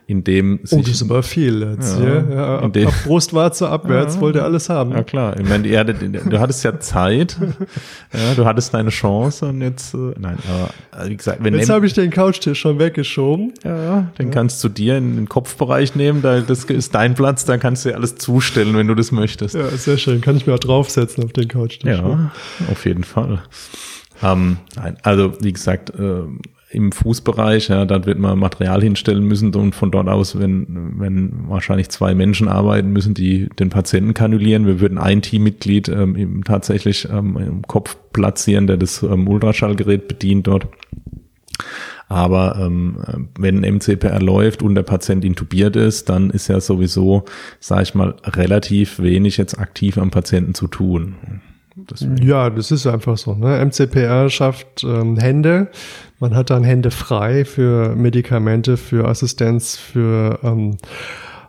in dem sich, Oh, das ist aber viel jetzt, ja. ja ab, dem, ab Brustwarze abwärts ja, wollte er alles haben. Ja klar, ich meine, ja, du hattest ja Zeit, ja, du hattest deine Chance und jetzt, äh, nein, aber wie gesagt, wenn Jetzt habe ich den Couchtisch schon weggeschoben. Ja, den ja. kannst du dir in den Kopfbereich nehmen, da das ist dein Platz, da kannst du dir alles zustellen, wenn du das möchtest. Ja, sehr schön, kann ich mir auch draufsetzen auf den Couchtisch. Ja, auf jeden Fall. Ähm, nein, also wie gesagt, äh, im Fußbereich, ja, dann wird man Material hinstellen müssen und von dort aus, wenn, wenn wahrscheinlich zwei Menschen arbeiten, müssen die den Patienten kanulieren. Wir würden ein Teammitglied ähm, tatsächlich ähm, im Kopf platzieren, der das ähm, Ultraschallgerät bedient dort. Aber ähm, wenn MCPR läuft und der Patient intubiert ist, dann ist ja sowieso, sage ich mal, relativ wenig jetzt aktiv am Patienten zu tun. Deswegen. Ja, das ist einfach so. Ne? MCPR schafft ähm, Hände. Man hat dann Hände frei für Medikamente, für Assistenz, für ähm,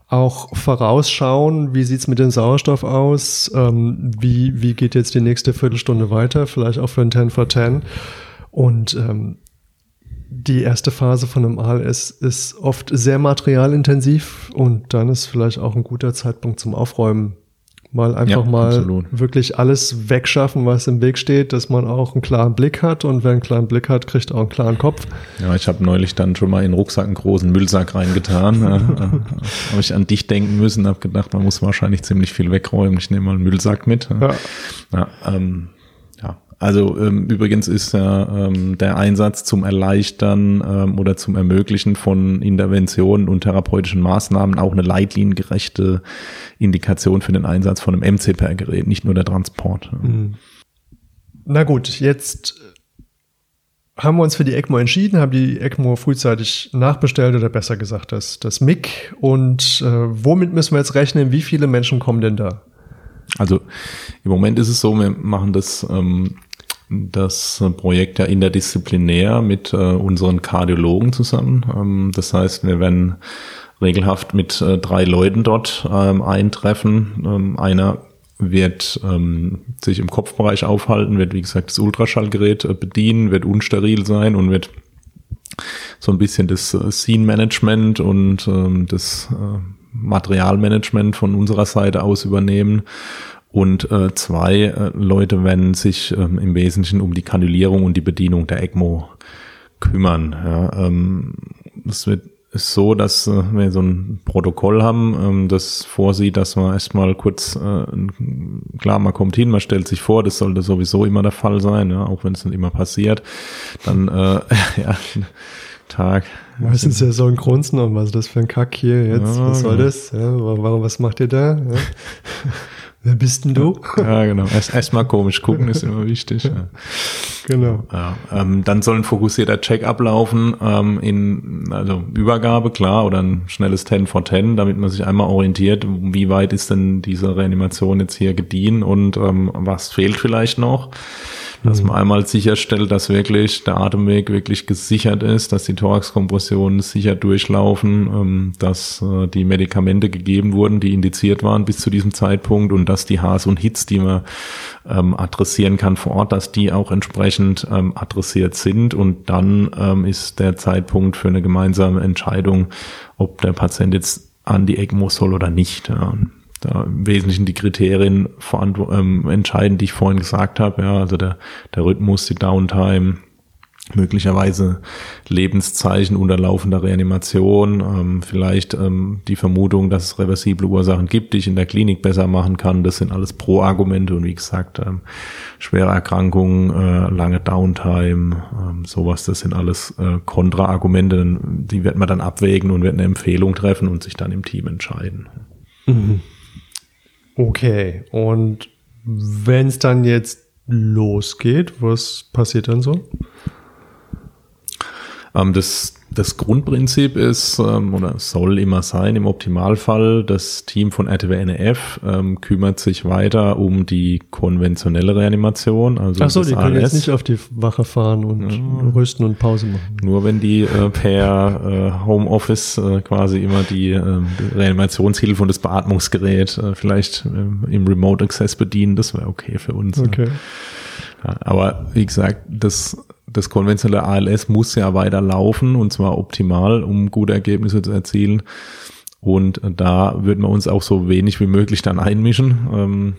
auch vorausschauen, wie sieht's mit dem Sauerstoff aus, ähm, wie, wie geht jetzt die nächste Viertelstunde weiter, vielleicht auch für ein 10 for 10. Und ähm, die erste Phase von einem ALS ist oft sehr materialintensiv und dann ist vielleicht auch ein guter Zeitpunkt zum Aufräumen Mal einfach ja, mal absolut. wirklich alles wegschaffen, was im Weg steht, dass man auch einen klaren Blick hat und wer einen klaren Blick hat, kriegt auch einen klaren Kopf. Ja, ich habe neulich dann schon mal in den Rucksack einen großen Müllsack reingetan. ja, habe ich an dich denken müssen, habe gedacht, man muss wahrscheinlich ziemlich viel wegräumen. Ich nehme mal einen Müllsack mit. Ja. ja ähm, also ähm, übrigens ist ja ähm, der Einsatz zum Erleichtern ähm, oder zum Ermöglichen von Interventionen und therapeutischen Maßnahmen auch eine leitliniengerechte Indikation für den Einsatz von einem MCPR-Gerät, nicht nur der Transport. Mhm. Na gut, jetzt haben wir uns für die ECMO entschieden, haben die ECMO frühzeitig nachbestellt oder besser gesagt das, das MIG. Und äh, womit müssen wir jetzt rechnen? Wie viele Menschen kommen denn da? Also im Moment ist es so, wir machen das ähm, das Projekt ja interdisziplinär mit äh, unseren Kardiologen zusammen. Ähm, das heißt, wir werden regelhaft mit äh, drei Leuten dort ähm, eintreffen. Ähm, einer wird ähm, sich im Kopfbereich aufhalten, wird wie gesagt das Ultraschallgerät äh, bedienen, wird unsteril sein und wird so ein bisschen das äh, Scene-Management und ähm, das äh, Materialmanagement von unserer Seite aus übernehmen und äh, zwei äh, Leute werden sich ähm, im Wesentlichen um die Kanulierung und die Bedienung der ECMO kümmern. Ja, ähm, es wird ist so, dass äh, wir so ein Protokoll haben, ähm, das vorsieht, dass man erstmal kurz, äh, klar, man kommt hin, man stellt sich vor, das sollte sowieso immer der Fall sein, ja, auch wenn es nicht immer passiert. Dann, äh, ja, Tag. Meistens ja so ein Grunzen was ist das für ein Kack hier jetzt? Ja, was soll das? Ja, warum, was macht ihr da? Ja. Wer bist denn du? Ja, genau. Erst erstmal komisch gucken ist immer wichtig. Ja. Genau. Ja, ähm, dann soll ein fokussierter Check ablaufen ähm, in also Übergabe, klar, oder ein schnelles 10 for 10, damit man sich einmal orientiert, wie weit ist denn diese Reanimation jetzt hier gediehen und ähm, was fehlt vielleicht noch dass man einmal sicherstellt, dass wirklich der Atemweg wirklich gesichert ist, dass die Thoraxkompressionen sicher durchlaufen, ähm, dass äh, die Medikamente gegeben wurden, die indiziert waren bis zu diesem Zeitpunkt und dass die Haars und Hits, die man ähm, adressieren kann vor Ort, dass die auch entsprechend ähm, adressiert sind. Und dann ist der Zeitpunkt für eine gemeinsame Entscheidung, ob der Patient jetzt an die ECMO soll oder nicht da im Wesentlichen die Kriterien ähm, entscheiden, die ich vorhin gesagt habe. Ja, also der, der Rhythmus, die Downtime, möglicherweise Lebenszeichen unterlaufender Reanimation, ähm, vielleicht ähm, die Vermutung, dass es reversible Ursachen gibt, die ich in der Klinik besser machen kann. Das sind alles Pro-Argumente und wie gesagt, ähm, schwere Erkrankungen, äh, lange Downtime, ähm, sowas, das sind alles äh, Kontra-Argumente. Die wird man dann abwägen und wird eine Empfehlung treffen und sich dann im Team entscheiden. Mhm. Okay, und wenn es dann jetzt losgeht, was passiert dann so? Ähm, das das Grundprinzip ist ähm, oder soll immer sein, im Optimalfall, das Team von RTWNF ähm, kümmert sich weiter um die konventionelle Reanimation. Also Ach so, die können jetzt nicht auf die Wache fahren und ja. rüsten und Pause machen. Nur wenn die äh, per äh, Homeoffice äh, quasi immer die, äh, Reanimationshilfe und das Beatmungsgerät äh, vielleicht äh, im Remote Access bedienen, das wäre okay für uns. Okay. Ja, aber wie gesagt, das das konventionelle ALS muss ja weiter laufen und zwar optimal, um gute Ergebnisse zu erzielen. Und da würden wir uns auch so wenig wie möglich dann einmischen. Ähm,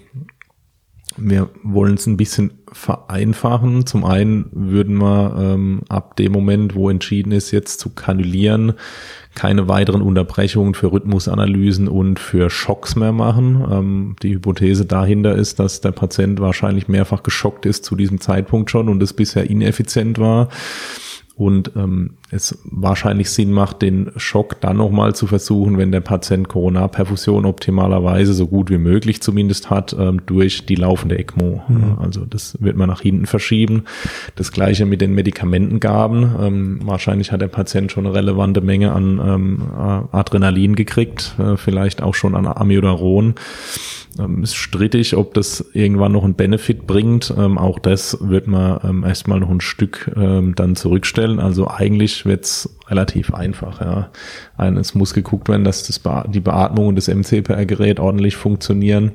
wir wollen es ein bisschen vereinfachen. Zum einen würden wir ähm, ab dem Moment, wo entschieden ist, jetzt zu kanulieren, keine weiteren Unterbrechungen für Rhythmusanalysen und für Schocks mehr machen. Ähm, die Hypothese dahinter ist, dass der Patient wahrscheinlich mehrfach geschockt ist zu diesem Zeitpunkt schon und es bisher ineffizient war und ähm, es wahrscheinlich Sinn macht, den Schock dann nochmal zu versuchen, wenn der Patient Coronarperfusion optimalerweise so gut wie möglich zumindest hat, ähm, durch die laufende ECMO. Mhm. Also das wird man nach hinten verschieben. Das gleiche mit den Medikamentengaben. Ähm, wahrscheinlich hat der Patient schon eine relevante Menge an ähm, Adrenalin gekriegt, äh, vielleicht auch schon an Amiodaron. Ähm, ist strittig, ob das irgendwann noch einen Benefit bringt. Ähm, auch das wird man ähm, erstmal noch ein Stück ähm, dann zurückstellen. Also eigentlich wird's relativ einfach. Ja. Es muss geguckt werden, dass das Be die Beatmung und das MCPR-Gerät ordentlich funktionieren.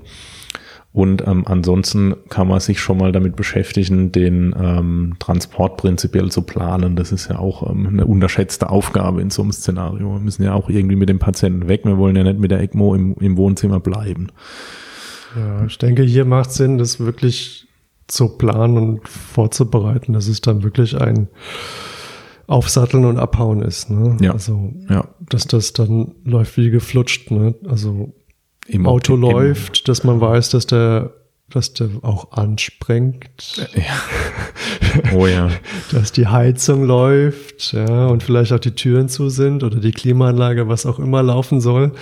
Und ähm, ansonsten kann man sich schon mal damit beschäftigen, den ähm, Transport prinzipiell zu planen. Das ist ja auch ähm, eine unterschätzte Aufgabe in so einem Szenario. Wir müssen ja auch irgendwie mit dem Patienten weg. Wir wollen ja nicht mit der ECMO im, im Wohnzimmer bleiben. Ja, ich denke, hier macht Sinn, das wirklich zu planen und vorzubereiten, dass es dann wirklich ein Aufsatteln und Abhauen ist. Ne? Ja. Also, ja. dass das dann läuft wie geflutscht. Ne? Also im Auto läuft, dass man weiß, dass der dass der auch ansprengt. Ja. Oh ja. dass die Heizung läuft, ja, und vielleicht auch die Türen zu sind oder die Klimaanlage, was auch immer laufen soll.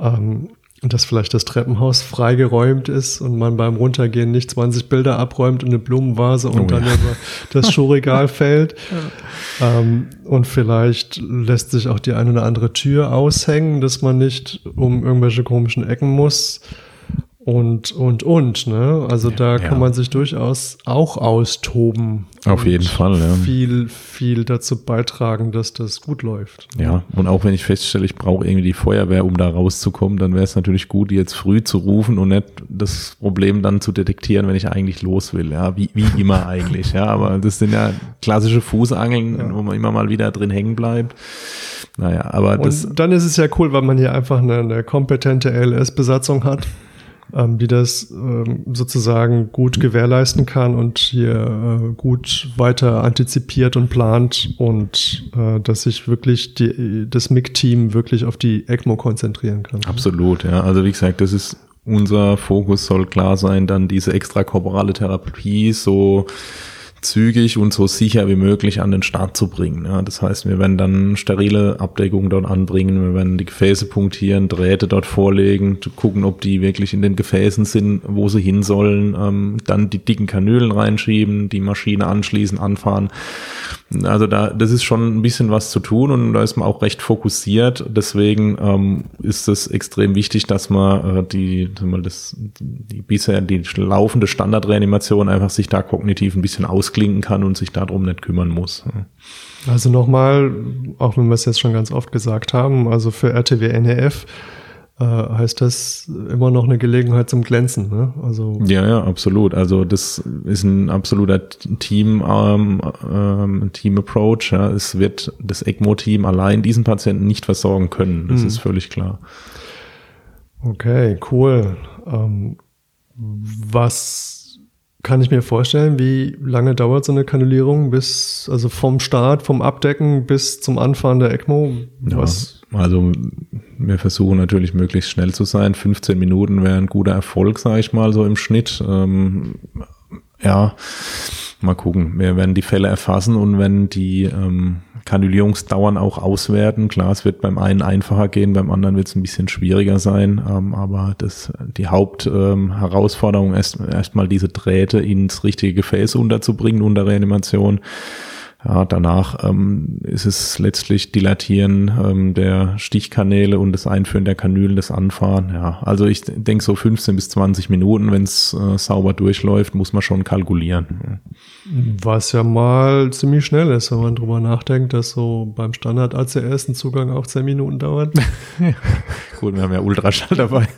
Ähm, dass vielleicht das Treppenhaus freigeräumt ist und man beim Runtergehen nicht 20 Bilder abräumt und eine Blumenvase und oh, dann ja. über das Schuhregal fällt. Ja. Ähm, und vielleicht lässt sich auch die eine oder andere Tür aushängen, dass man nicht um irgendwelche komischen Ecken muss und, und, und. Ne? Also da ja. kann man sich durchaus auch austoben. Auf jeden Fall, ja. Viel, viel dazu beitragen, dass das gut läuft. Ja, und auch wenn ich feststelle, ich brauche irgendwie die Feuerwehr, um da rauszukommen, dann wäre es natürlich gut, jetzt früh zu rufen und nicht das Problem dann zu detektieren, wenn ich eigentlich los will. Ja, wie, wie immer eigentlich. Ja, aber das sind ja klassische Fußangeln, ja. wo man immer mal wieder drin hängen bleibt. Naja, aber das. Und dann ist es ja cool, weil man hier einfach eine, eine kompetente LS-Besatzung hat ähm, die das ähm, sozusagen gut gewährleisten kann und hier äh, gut weiter antizipiert und plant und äh, dass sich wirklich die, das MIG-Team wirklich auf die ECMO konzentrieren kann. Absolut, ja. Also wie gesagt, das ist unser Fokus soll klar sein, dann diese extrakorporale Therapie so zügig und so sicher wie möglich an den Start zu bringen. Ja, das heißt, wir werden dann sterile Abdeckungen dort anbringen, wir werden die Gefäße punktieren, Drähte dort vorlegen, gucken, ob die wirklich in den Gefäßen sind, wo sie hin sollen, ähm, dann die dicken Kanülen reinschieben, die Maschine anschließen, anfahren. Also da, das ist schon ein bisschen was zu tun und da ist man auch recht fokussiert. Deswegen ähm, ist es extrem wichtig, dass man äh, die, mal das, die bisher die laufende Standardreanimation einfach sich da kognitiv ein bisschen ausklinken kann und sich darum nicht kümmern muss. Also nochmal, auch wenn wir es jetzt schon ganz oft gesagt haben, also für RTW NEF äh, heißt das immer noch eine Gelegenheit zum Glänzen. Ne? Also ja, ja, absolut. Also das ist ein absoluter Team ähm, ähm, Team Approach. Ja. Es wird das ECMO-Team allein diesen Patienten nicht versorgen können. Das mhm. ist völlig klar. Okay, cool. Ähm, was kann ich mir vorstellen, wie lange dauert so eine Kanulierung bis, also vom Start, vom Abdecken bis zum Anfahren der ECMO? Was? Ja, also wir versuchen natürlich möglichst schnell zu sein. 15 Minuten wäre ein guter Erfolg, sage ich mal, so im Schnitt. Ähm, ja, mal gucken. Wir werden die Fälle erfassen und wenn die ähm, Kanulierungsdauern auch auswerten. Klar, es wird beim einen einfacher gehen, beim anderen wird es ein bisschen schwieriger sein. Ähm, aber das, die Hauptherausforderung ähm, ist erstmal diese Drähte ins richtige Gefäß unterzubringen unter Reanimation. Ja, danach ähm, ist es letztlich Dilatieren ähm, der Stichkanäle und das Einführen der Kanülen, das Anfahren. Ja, also ich denke so 15 bis 20 Minuten, wenn es äh, sauber durchläuft, muss man schon kalkulieren. Was ja mal ziemlich schnell ist, wenn man drüber nachdenkt, dass so beim Standard ACS ein Zugang auch 10 Minuten dauert. Gut, wir haben ja Ultraschall dabei.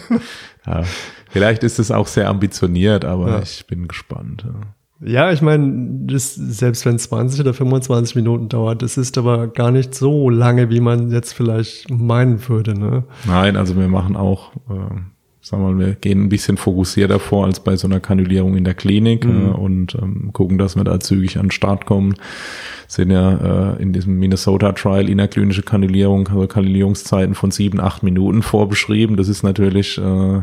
ja, vielleicht ist es auch sehr ambitioniert, aber ja. ich bin gespannt. Ja. Ja, ich meine, selbst wenn es 20 oder 25 Minuten dauert, das ist aber gar nicht so lange, wie man jetzt vielleicht meinen würde. Ne? Nein, also wir machen auch, äh, sagen wir mal, wir gehen ein bisschen fokussierter vor als bei so einer Kanulierung in der Klinik mhm. äh, und ähm, gucken, dass wir da zügig an den Start kommen. Sind ja äh, in diesem Minnesota Trial innerklinische Kanulierung, also Kanulierungszeiten von sieben, acht Minuten vorbeschrieben. Das ist natürlich äh,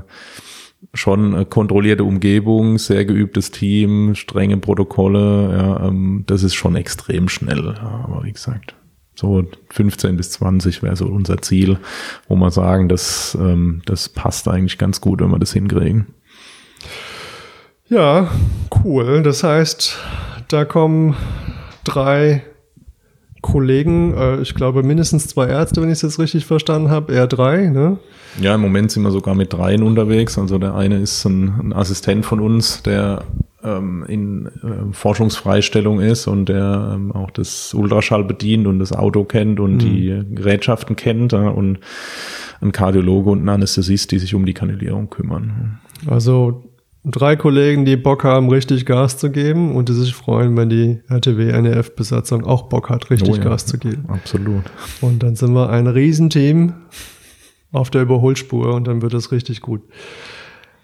schon kontrollierte Umgebung, sehr geübtes Team, strenge Protokolle, ja, ähm, das ist schon extrem schnell. Ja, aber wie gesagt, so 15 bis 20 wäre so unser Ziel, wo wir sagen, dass ähm, das passt eigentlich ganz gut, wenn wir das hinkriegen. Ja, cool. Das heißt, da kommen drei Kollegen, äh, ich glaube mindestens zwei Ärzte, wenn ich es jetzt richtig verstanden habe, eher drei, ne? Ja, im Moment sind wir sogar mit dreien unterwegs. Also der eine ist ein, ein Assistent von uns, der ähm, in äh, Forschungsfreistellung ist und der ähm, auch das Ultraschall bedient und das Auto kennt und mhm. die Gerätschaften kennt ja, und ein Kardiologe und ein Anästhesist, die sich um die Kanülierung kümmern. Also drei Kollegen, die Bock haben, richtig Gas zu geben und die sich freuen, wenn die RTW-NEF-Besatzung auch Bock hat, richtig oh ja, Gas zu geben. Absolut. Und dann sind wir ein Riesenteam auf der Überholspur und dann wird es richtig gut.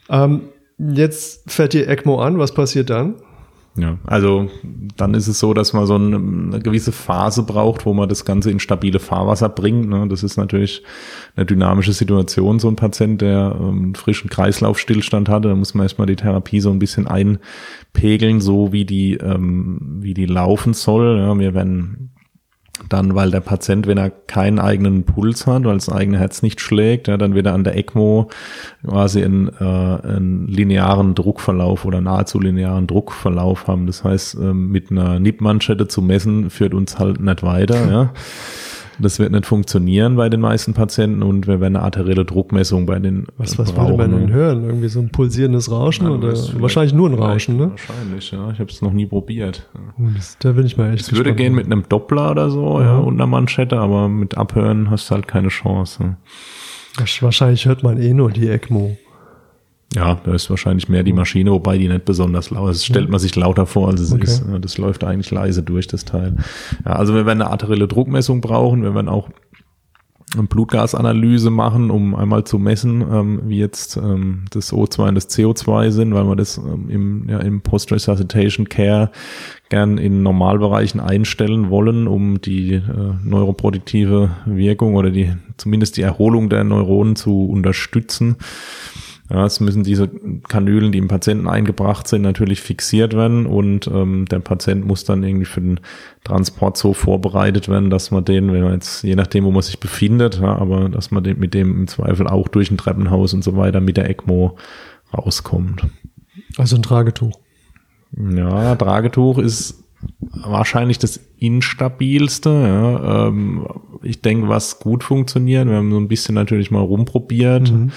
Ähm, jetzt fährt die ECMO an, was passiert dann? Ja, also dann ist es so, dass man so eine, eine, gewisse Phase braucht, wo man das Ganze in stabile Fahrwasser bringt. Ne? Das ist natürlich eine dynamische Situation, so ein Patient, der ähm, frischen Kreislaufstillstand hatte. Da muss man erstmal die Therapie so ein bisschen einpegeln, so wie die, ähm, wie die laufen soll. Ja, wir werden dann, weil der Patient, wenn er keinen eigenen Puls hat, weil das eigene Herz nicht schlägt, ja, dann wird er an der ECMO quasi einen, äh, einen linearen Druckverlauf oder nahezu linearen Druckverlauf haben. Das heißt, äh, mit einer Nippmanschette zu messen, führt uns halt nicht weiter. Ja. Das wird nicht funktionieren bei den meisten Patienten und wir werden eine arterielle Druckmessung bei den Was, was würde man denn hören? Irgendwie so ein pulsierendes Rauschen ja, oder wahrscheinlich nur ein Rauschen, ne? Wahrscheinlich, ja. Ich habe es noch nie probiert. Oh, das, da bin ich mal echt Es würde gehen mit einem Doppler oder so, ja, ja und einer Manschette, aber mit Abhören hast du halt keine Chance. Wahrscheinlich hört man eh nur die ECMO. Ja, da ist wahrscheinlich mehr die Maschine, wobei die nicht besonders laut ist. Das stellt man sich lauter vor, als es okay. ist. Das läuft eigentlich leise durch, das Teil. Ja, also wir werden eine arterielle Druckmessung brauchen. Wir werden auch Blutgasanalyse machen, um einmal zu messen, ähm, wie jetzt ähm, das O2 und das CO2 sind, weil wir das ähm, im, ja, im Post-Resuscitation Care gern in Normalbereichen einstellen wollen, um die äh, neuroproduktive Wirkung oder die zumindest die Erholung der Neuronen zu unterstützen. Ja, es müssen diese Kanülen, die im Patienten eingebracht sind, natürlich fixiert werden und ähm, der Patient muss dann irgendwie für den Transport so vorbereitet werden, dass man den, wenn man jetzt, je nachdem, wo man sich befindet, ja, aber dass man den, mit dem im Zweifel auch durch ein Treppenhaus und so weiter mit der ECMO rauskommt. Also ein Tragetuch. Ja, Tragetuch ist wahrscheinlich das instabilste. Ja. Ähm, ich denke, was gut funktioniert, wir haben so ein bisschen natürlich mal rumprobiert. Mhm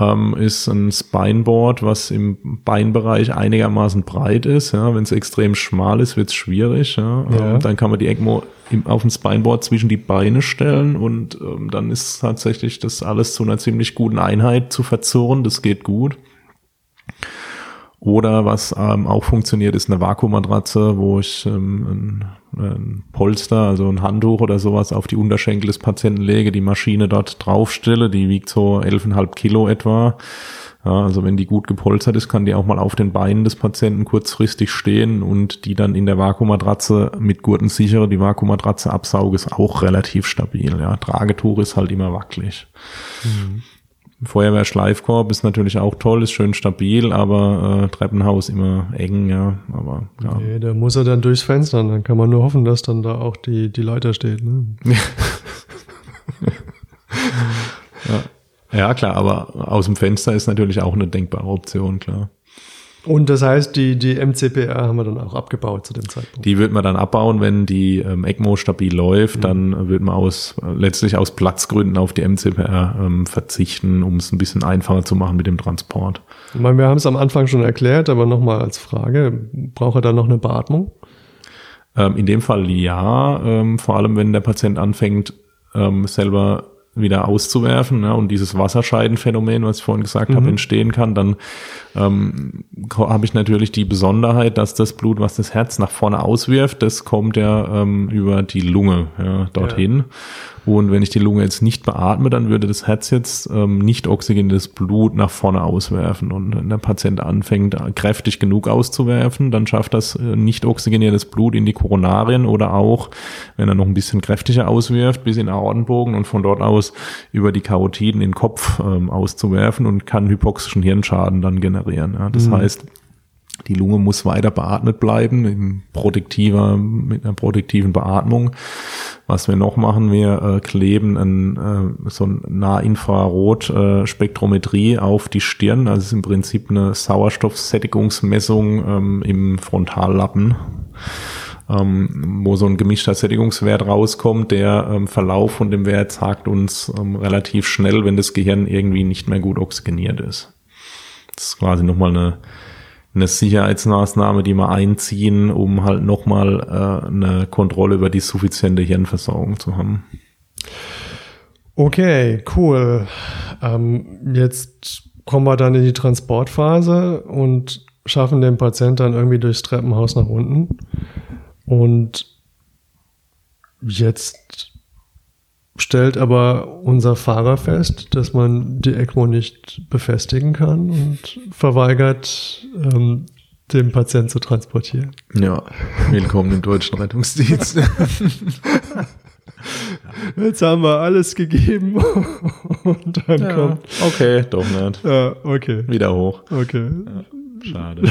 ähm, ist ein Spineboard, was im Beinbereich einigermaßen breit ist. Ja, wenn es extrem schmal ist, wird es schwierig. Ja. ja. Ähm, dann kann man die ECMO im, auf dem Spineboard zwischen die Beine stellen und ähm, dann ist tatsächlich das alles zu einer ziemlich guten Einheit zu verzurren. Das geht gut. Oder was ähm, auch funktioniert, ist eine Vakuummatratze, wo ich ähm, ein, ein, Polster, also ein Handtuch oder sowas auf die Unterschenkel des Patienten lege, die Maschine dort draufstelle, die wiegt so 11,5 Kilo etwa. Ja, also wenn die gut gepolstert ist, kann die auch mal auf den Beinen des Patienten kurzfristig stehen und die dann in der Vakuummatratze mit Gurten sichere, die Vakuummatratze absauge, ist auch relativ stabil. Ja, Tragetuch ist halt immer wackelig. Mhm. Feuerwehr-Schleifkorb ist natürlich auch toll, ist schön stabil, aber äh, Treppenhaus immer eng, ja. Aber ja. Nee, da muss er dann durchs Fenster, dann kann man nur hoffen, dass dann da auch die, die Leiter steht. Ne? ja. ja, klar, aber aus dem Fenster ist natürlich auch eine denkbare Option, klar. Und das heißt, die, die MCPR haben wir dann auch abgebaut zu dem Zeitpunkt. Die wird man dann abbauen, wenn die ähm, ECMO stabil läuft. Mhm. Dann wird man aus letztlich aus Platzgründen auf die MCPR ähm, verzichten, um es ein bisschen einfacher zu machen mit dem Transport. Ich meine, wir haben es am Anfang schon erklärt, aber nochmal als Frage, braucht er dann noch eine Beatmung? Ähm, in dem Fall ja, ähm, vor allem wenn der Patient anfängt, ähm, selber wieder auszuwerfen ne, und dieses Wasserscheidenphänomen, was ich vorhin gesagt mhm. habe, entstehen kann, dann ähm, habe ich natürlich die Besonderheit, dass das Blut, was das Herz nach vorne auswirft, das kommt ja ähm, über die Lunge ja, dorthin. Ja. Und wenn ich die Lunge jetzt nicht beatme, dann würde das Herz jetzt ähm, nicht oxygeniertes Blut nach vorne auswerfen. Und wenn der Patient anfängt, kräftig genug auszuwerfen, dann schafft das äh, nicht oxygeniertes Blut in die Koronarien oder auch, wenn er noch ein bisschen kräftiger auswirft, bis in den Aortenbogen und von dort aus über die Karotiden in den Kopf ähm, auszuwerfen und kann hypoxischen Hirnschaden dann generieren. Ja. Das mhm. heißt, die Lunge muss weiter beatmet bleiben, in protektiver, mit einer protektiven Beatmung. Was wir noch machen, wir äh, kleben ein, äh, so ein Nahinfrarot-Spektrometrie äh, auf die Stirn. Also ist im Prinzip eine Sauerstoffsättigungsmessung ähm, im Frontallappen. Ähm, wo so ein gemischter Sättigungswert rauskommt, der ähm, Verlauf von dem Wert sagt uns ähm, relativ schnell, wenn das Gehirn irgendwie nicht mehr gut oxygeniert ist. Das ist quasi nochmal eine eine Sicherheitsmaßnahme, die wir einziehen, um halt nochmal äh, eine Kontrolle über die suffiziente Hirnversorgung zu haben. Okay, cool. Ähm, jetzt kommen wir dann in die Transportphase und schaffen den Patienten dann irgendwie durchs Treppenhaus nach unten. Und jetzt stellt aber unser Fahrer fest, dass man die ECMO nicht befestigen kann und verweigert, ähm, den Patienten zu transportieren. Ja, willkommen im deutschen Rettungsdienst. Jetzt haben wir alles gegeben und dann ja, kommt. Okay, doch nicht. Ja, okay. Wieder hoch. Okay. Ja, schade.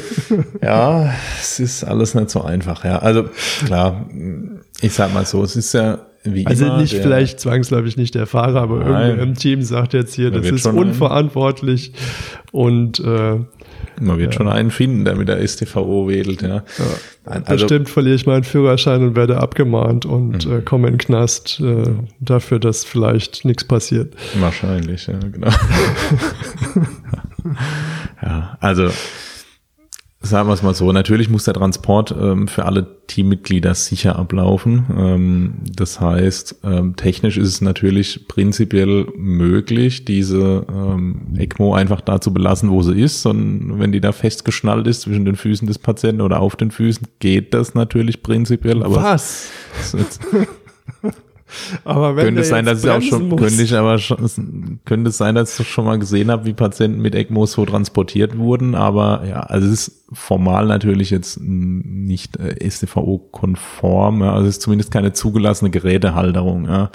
ja, es ist alles nicht so einfach. Ja, also klar, ich sag mal so, es ist ja wie also immer, nicht vielleicht zwangsläufig nicht der Fahrer, aber irgendwer im Team sagt jetzt hier, das ist unverantwortlich und äh, man wird ja. schon einen finden, der mit der STVO wedelt, ja. ja. Also, Bestimmt verliere ich meinen Führerschein und werde abgemahnt und mhm. äh, komme in den Knast äh, dafür, dass vielleicht nichts passiert. Wahrscheinlich, ja, genau. ja, also Sagen wir es mal so, natürlich muss der Transport ähm, für alle Teammitglieder sicher ablaufen. Ähm, das heißt, ähm, technisch ist es natürlich prinzipiell möglich, diese ähm, ECMO einfach da zu belassen, wo sie ist. Und wenn die da festgeschnallt ist zwischen den Füßen des Patienten oder auf den Füßen, geht das natürlich prinzipiell. Aber Was? Aber wenn könnte es sein, dass ich auch schon, muss- könnte ich aber schon, könnte es sein, dass ich schon mal gesehen habe, wie Patienten mit ECMO so transportiert wurden. Aber ja, also es ist formal natürlich jetzt nicht äh, StVO-konform. Ja, also es ist zumindest keine zugelassene Gerätehalterung. Ja.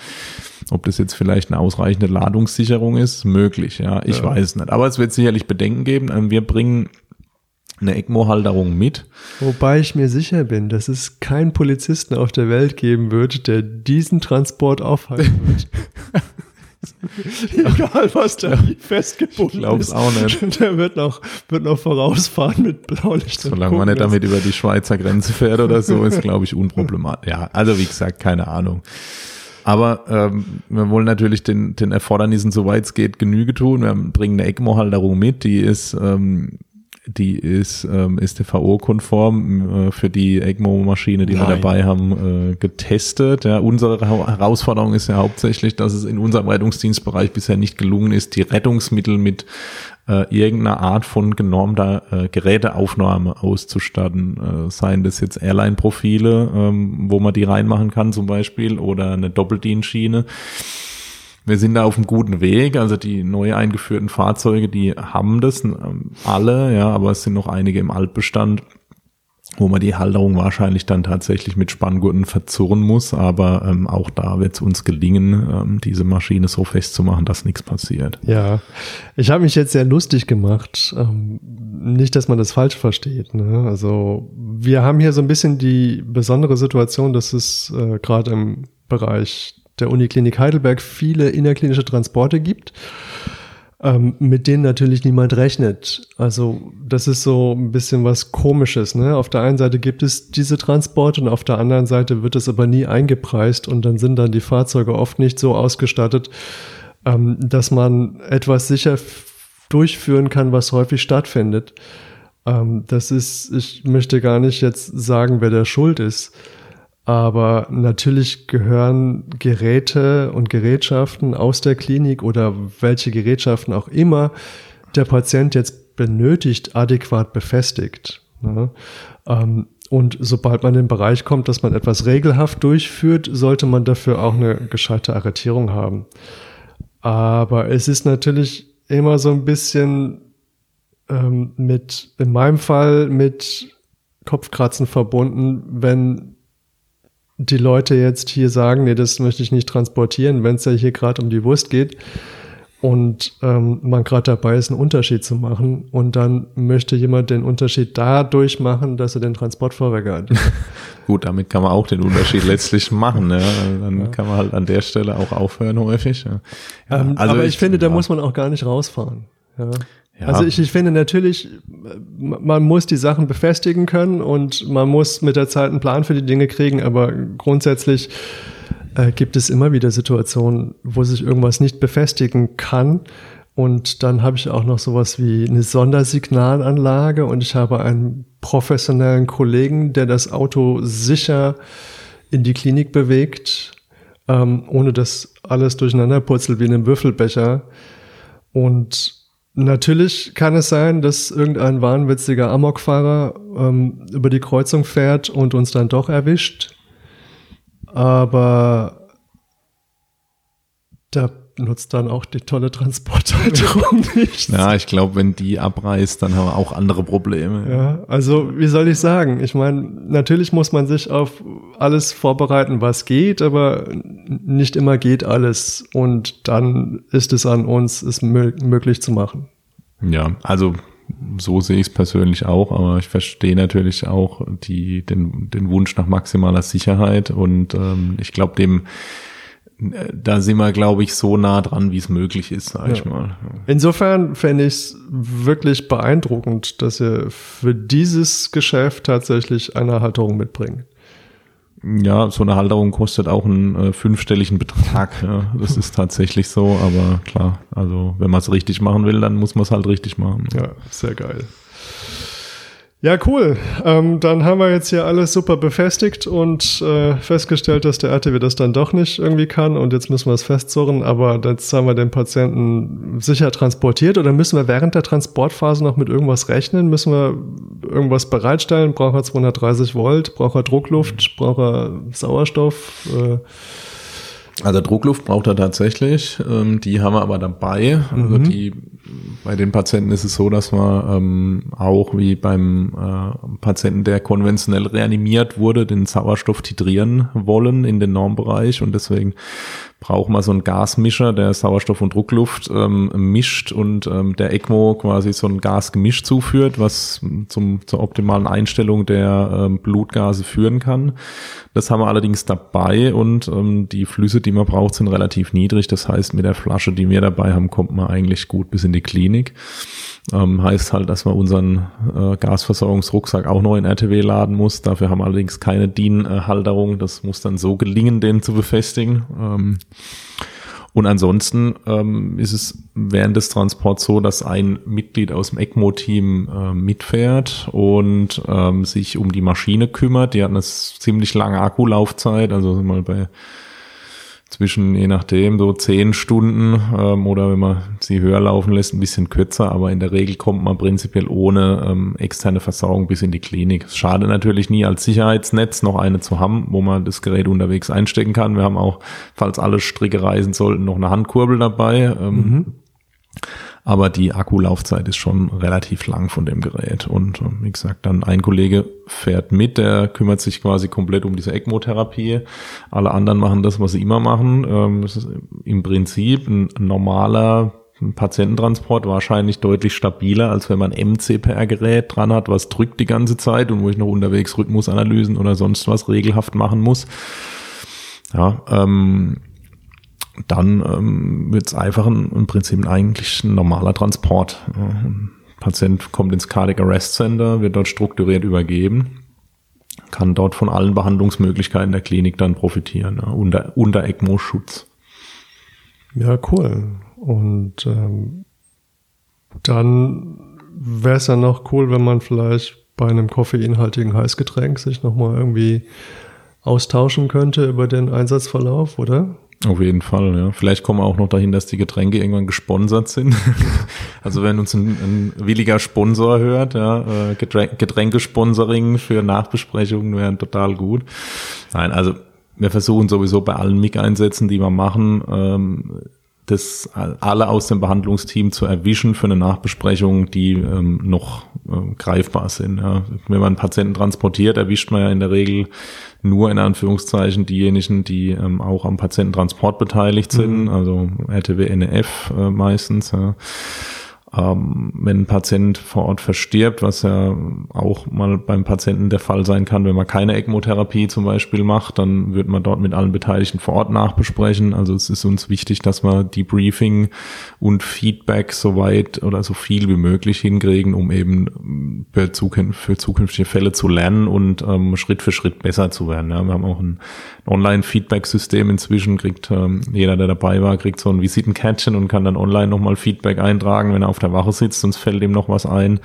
Ob das jetzt vielleicht eine ausreichende Ladungssicherung ist, möglich. Ja, ich Ja. weiß es nicht. Aber es wird sicherlich Bedenken geben. Ähm, Wir bringen eine ECMO-Halterung mit. Wobei ich mir sicher bin, dass es keinen Polizisten auf der Welt geben wird, der diesen Transport aufhalten wird. Egal, was da festgebunden Ich ist. auch nicht. Der wird noch, wird noch vorausfahren mit Blaulicht. Solange man nicht damit über die Schweizer Grenze fährt oder so, ist, glaube ich, unproblematisch. Ja, also wie gesagt, keine Ahnung. Aber ähm, wir wollen natürlich den, den Erfordernissen, soweit es geht, Genüge tun. Wir bringen eine ECMO-Halterung mit, die ist, ähm, die ist ähm, STVO-konform äh, für die ECMO-Maschine, die wir Nein. dabei haben, äh, getestet. Ja, unsere Herausforderung ist ja hauptsächlich, dass es in unserem Rettungsdienstbereich bisher nicht gelungen ist, die Rettungsmittel mit äh, irgendeiner Art von genormter äh, Geräteaufnahme auszustatten. Äh, seien das jetzt Airline-Profile, ähm, wo man die reinmachen kann zum Beispiel, oder eine Doppeldienstschiene. Wir sind da auf einem guten Weg. Also die neu eingeführten Fahrzeuge, die haben das ähm, alle, ja, aber es sind noch einige im Altbestand, wo man die Halterung wahrscheinlich dann tatsächlich mit Spanngurten verzurren muss. Aber ähm, auch da wird es uns gelingen, ähm, diese Maschine so festzumachen, dass nichts passiert. Ja, ich habe mich jetzt sehr lustig gemacht. Ähm, nicht, dass man das falsch versteht. Ne? Also wir haben hier so ein bisschen die besondere Situation, dass es äh, gerade im Bereich der Uniklinik Heidelberg viele innerklinische Transporte gibt, ähm, mit denen natürlich niemand rechnet. Also das ist so ein bisschen was Komisches. Ne? Auf der einen Seite gibt es diese Transporte und auf der anderen Seite wird es aber nie eingepreist und dann sind dann die Fahrzeuge oft nicht so ausgestattet, ähm, dass man etwas sicher durchführen kann, was häufig stattfindet. Ähm, das ist, ich möchte gar nicht jetzt sagen, wer der Schuld ist. Aber natürlich gehören Geräte und Gerätschaften aus der Klinik oder welche Gerätschaften auch immer der Patient jetzt benötigt, adäquat befestigt. Ne? Ähm, und sobald man in den Bereich kommt, dass man etwas regelhaft durchführt, sollte man dafür auch eine gescheite Arretierung haben. Aber es ist natürlich immer so ein bisschen ähm, mit, in meinem Fall, mit Kopfkratzen verbunden, wenn die Leute jetzt hier sagen, nee, das möchte ich nicht transportieren, wenn es ja hier gerade um die Wurst geht und ähm, man gerade dabei ist, einen Unterschied zu machen und dann möchte jemand den Unterschied dadurch machen, dass er den Transport verweigert. Gut, damit kann man auch den Unterschied letztlich machen. Ja. Dann kann man halt an der Stelle auch aufhören häufig. Ja. Ja, Ähm, also aber ich, finde, da ja. muss man auch gar nicht rausfahren. Ja. Ja. Also ich, ich finde natürlich, man muss die Sachen befestigen können und man muss mit der Zeit einen Plan für die Dinge kriegen, aber grundsätzlich äh, gibt es immer wieder Situationen, wo sich irgendwas nicht befestigen kann. Und dann habe ich auch noch sowas wie eine Sondersignalanlage und ich habe einen professionellen Kollegen, der das Auto sicher in die Klinik bewegt, ähm, ohne dass alles durcheinander purzelt wie in einem Würfelbecher. Und natürlich kann es sein, dass irgendein wahnwitziger Amokfahrer ähm, über die Kreuzung fährt und uns dann doch erwischt. Aber da nutzt dann auch die tolle Transporthalterung nichts. Ja, ich glaube, wenn die abreißt, dann haben wir auch andere Probleme. Ja, also wie soll ich sagen? Ich meine, natürlich muss man sich auf alles vorbereiten, was geht, aber nicht immer geht alles. Und dann ist es an uns, es mö möglich zu machen. Ja, also so sehe ich es persönlich auch, aber ich verstehe natürlich auch die, den, den Wunsch nach maximaler Sicherheit und ähm, ich glaube, dem da sind wir, glaube ich, so nah dran, wie es möglich ist, sag ich Ja. mal. Insofern fände ich es wirklich beeindruckend, dass ihr für dieses Geschäft tatsächlich eine Halterung mitbringt. Ja, so eine Halterung kostet auch einen äh, fünfstelligen Betrag. Ja, das ist tatsächlich so, aber klar, also wenn man es richtig machen will, dann muss man es halt richtig machen. Ja, sehr geil. Ja, cool. Ähm, dann haben wir jetzt hier alles super befestigt und äh, festgestellt, dass der RTW das dann doch nicht irgendwie kann und jetzt müssen wir es festzurren, aber jetzt haben wir den Patienten sicher transportiert oder müssen wir während der Transportphase noch mit irgendwas rechnen? Müssen wir irgendwas bereitstellen? Braucht er 230 Volt? Braucht er Druckluft? Braucht er Sauerstoff? Äh, Also Druckluft braucht er tatsächlich. Ähm, die haben wir aber dabei. Also Mhm. die bei den Patienten ist es so, dass wir ähm, auch wie beim äh, Patienten, der konventionell reanimiert wurde, den Sauerstoff titrieren wollen in den Normbereich und deswegen brauchen wir so einen Gasmischer, der Sauerstoff und Druckluft ähm, mischt und ähm, der ECMO quasi so ein Gasgemisch zuführt, was zum, zur optimalen Einstellung der ähm, Blutgase führen kann. Das haben wir allerdings dabei und ähm, die Flüsse, die man braucht, sind relativ niedrig. Das heißt, mit der Flasche, die wir dabei haben, kommt man eigentlich gut bis in die Klinik. Ähm, heißt halt, dass man unseren äh, Gasversorgungsrucksack auch noch in RTW laden muss. Dafür haben allerdings keine DIN-Halterung. Das muss dann so gelingen, den zu befestigen. Ähm, und ansonsten ähm, ist es während des Transports so, dass ein Mitglied aus dem ECMO-Team äh, mitfährt und ähm, sich um die Maschine kümmert. Die hat eine ziemlich lange Akkulaufzeit, also mal bei zwischen, je nachdem, so zehn Stunden ähm, oder wenn man sie höher laufen lässt, ein bisschen kürzer, aber in der Regel kommt man prinzipiell ohne ähm, externe Versorgung bis in die Klinik. Es schadet natürlich nie als Sicherheitsnetz noch eine zu haben, wo man das Gerät unterwegs einstecken kann. Wir haben auch, falls alle Stricke reisen sollten, noch eine Handkurbel dabei. Ähm, aber die Akkulaufzeit ist schon relativ lang von dem Gerät. Und äh, wie gesagt, dann ein Kollege fährt mit, der kümmert sich quasi komplett um diese ECMO-Therapie. Alle anderen machen das, was sie immer machen. Ähm, Es ist im Prinzip ein normaler Patiententransport wahrscheinlich deutlich stabiler, als wenn man ein MCPR-Gerät dran hat, was drückt die ganze Zeit und wo ich noch unterwegs Rhythmusanalysen oder sonst was regelhaft machen muss. Ja, ähm, dann ähm, wird es einfach ein, im Prinzip eigentlich ein normaler Transport. Ein Patient kommt ins Cardiac Arrest Center, wird dort strukturiert übergeben, kann dort von allen Behandlungsmöglichkeiten der Klinik dann profitieren, ja, unter, unter ECMO-Schutz. Ja, cool. Und ähm, dann wäre es ja noch cool, wenn man vielleicht bei einem koffeinhaltigen Heißgetränk sich nochmal irgendwie austauschen könnte über den Einsatzverlauf, oder? Auf jeden Fall, ja. Vielleicht kommen wir auch noch dahin, dass die Getränke irgendwann gesponsert sind. also wenn uns ein, ein williger Sponsor hört, ja, äh, Getränk, Getränkesponsoring für Nachbesprechungen wären total gut. Nein, also wir versuchen sowieso bei allen MIG-Einsätzen, die wir machen, ähm, das alle aus dem Behandlungsteam zu erwischen für eine Nachbesprechung, die ähm, noch äh, greifbar sind. Ja. Wenn man einen Patienten transportiert, erwischt man ja in der Regel nur in Anführungszeichen diejenigen, die ähm, auch am Patiententransport beteiligt sind, also RTW, NEF äh, meistens. Ja. Ähm, wenn ein Patient vor Ort verstirbt, was ja auch mal beim Patienten der Fall sein kann, wenn man keine ECMO-Therapie zum Beispiel macht, dann wird man dort mit allen Beteiligten vor Ort nachbesprechen. Also es ist uns wichtig, dass wir Debriefing und Feedback so weit oder so viel wie möglich hinkriegen, um eben für, zukün für zukünftige Fälle zu lernen und ähm, Schritt für Schritt besser zu werden. Ja, wir haben auch ein Online-Feedback-System inzwischen, kriegt ähm, jeder, der dabei war, kriegt so ein Visitenkärtchen und kann dann online nochmal Feedback eintragen, wenn er auf der Wache sitzt, sonst fällt ihm noch was ein.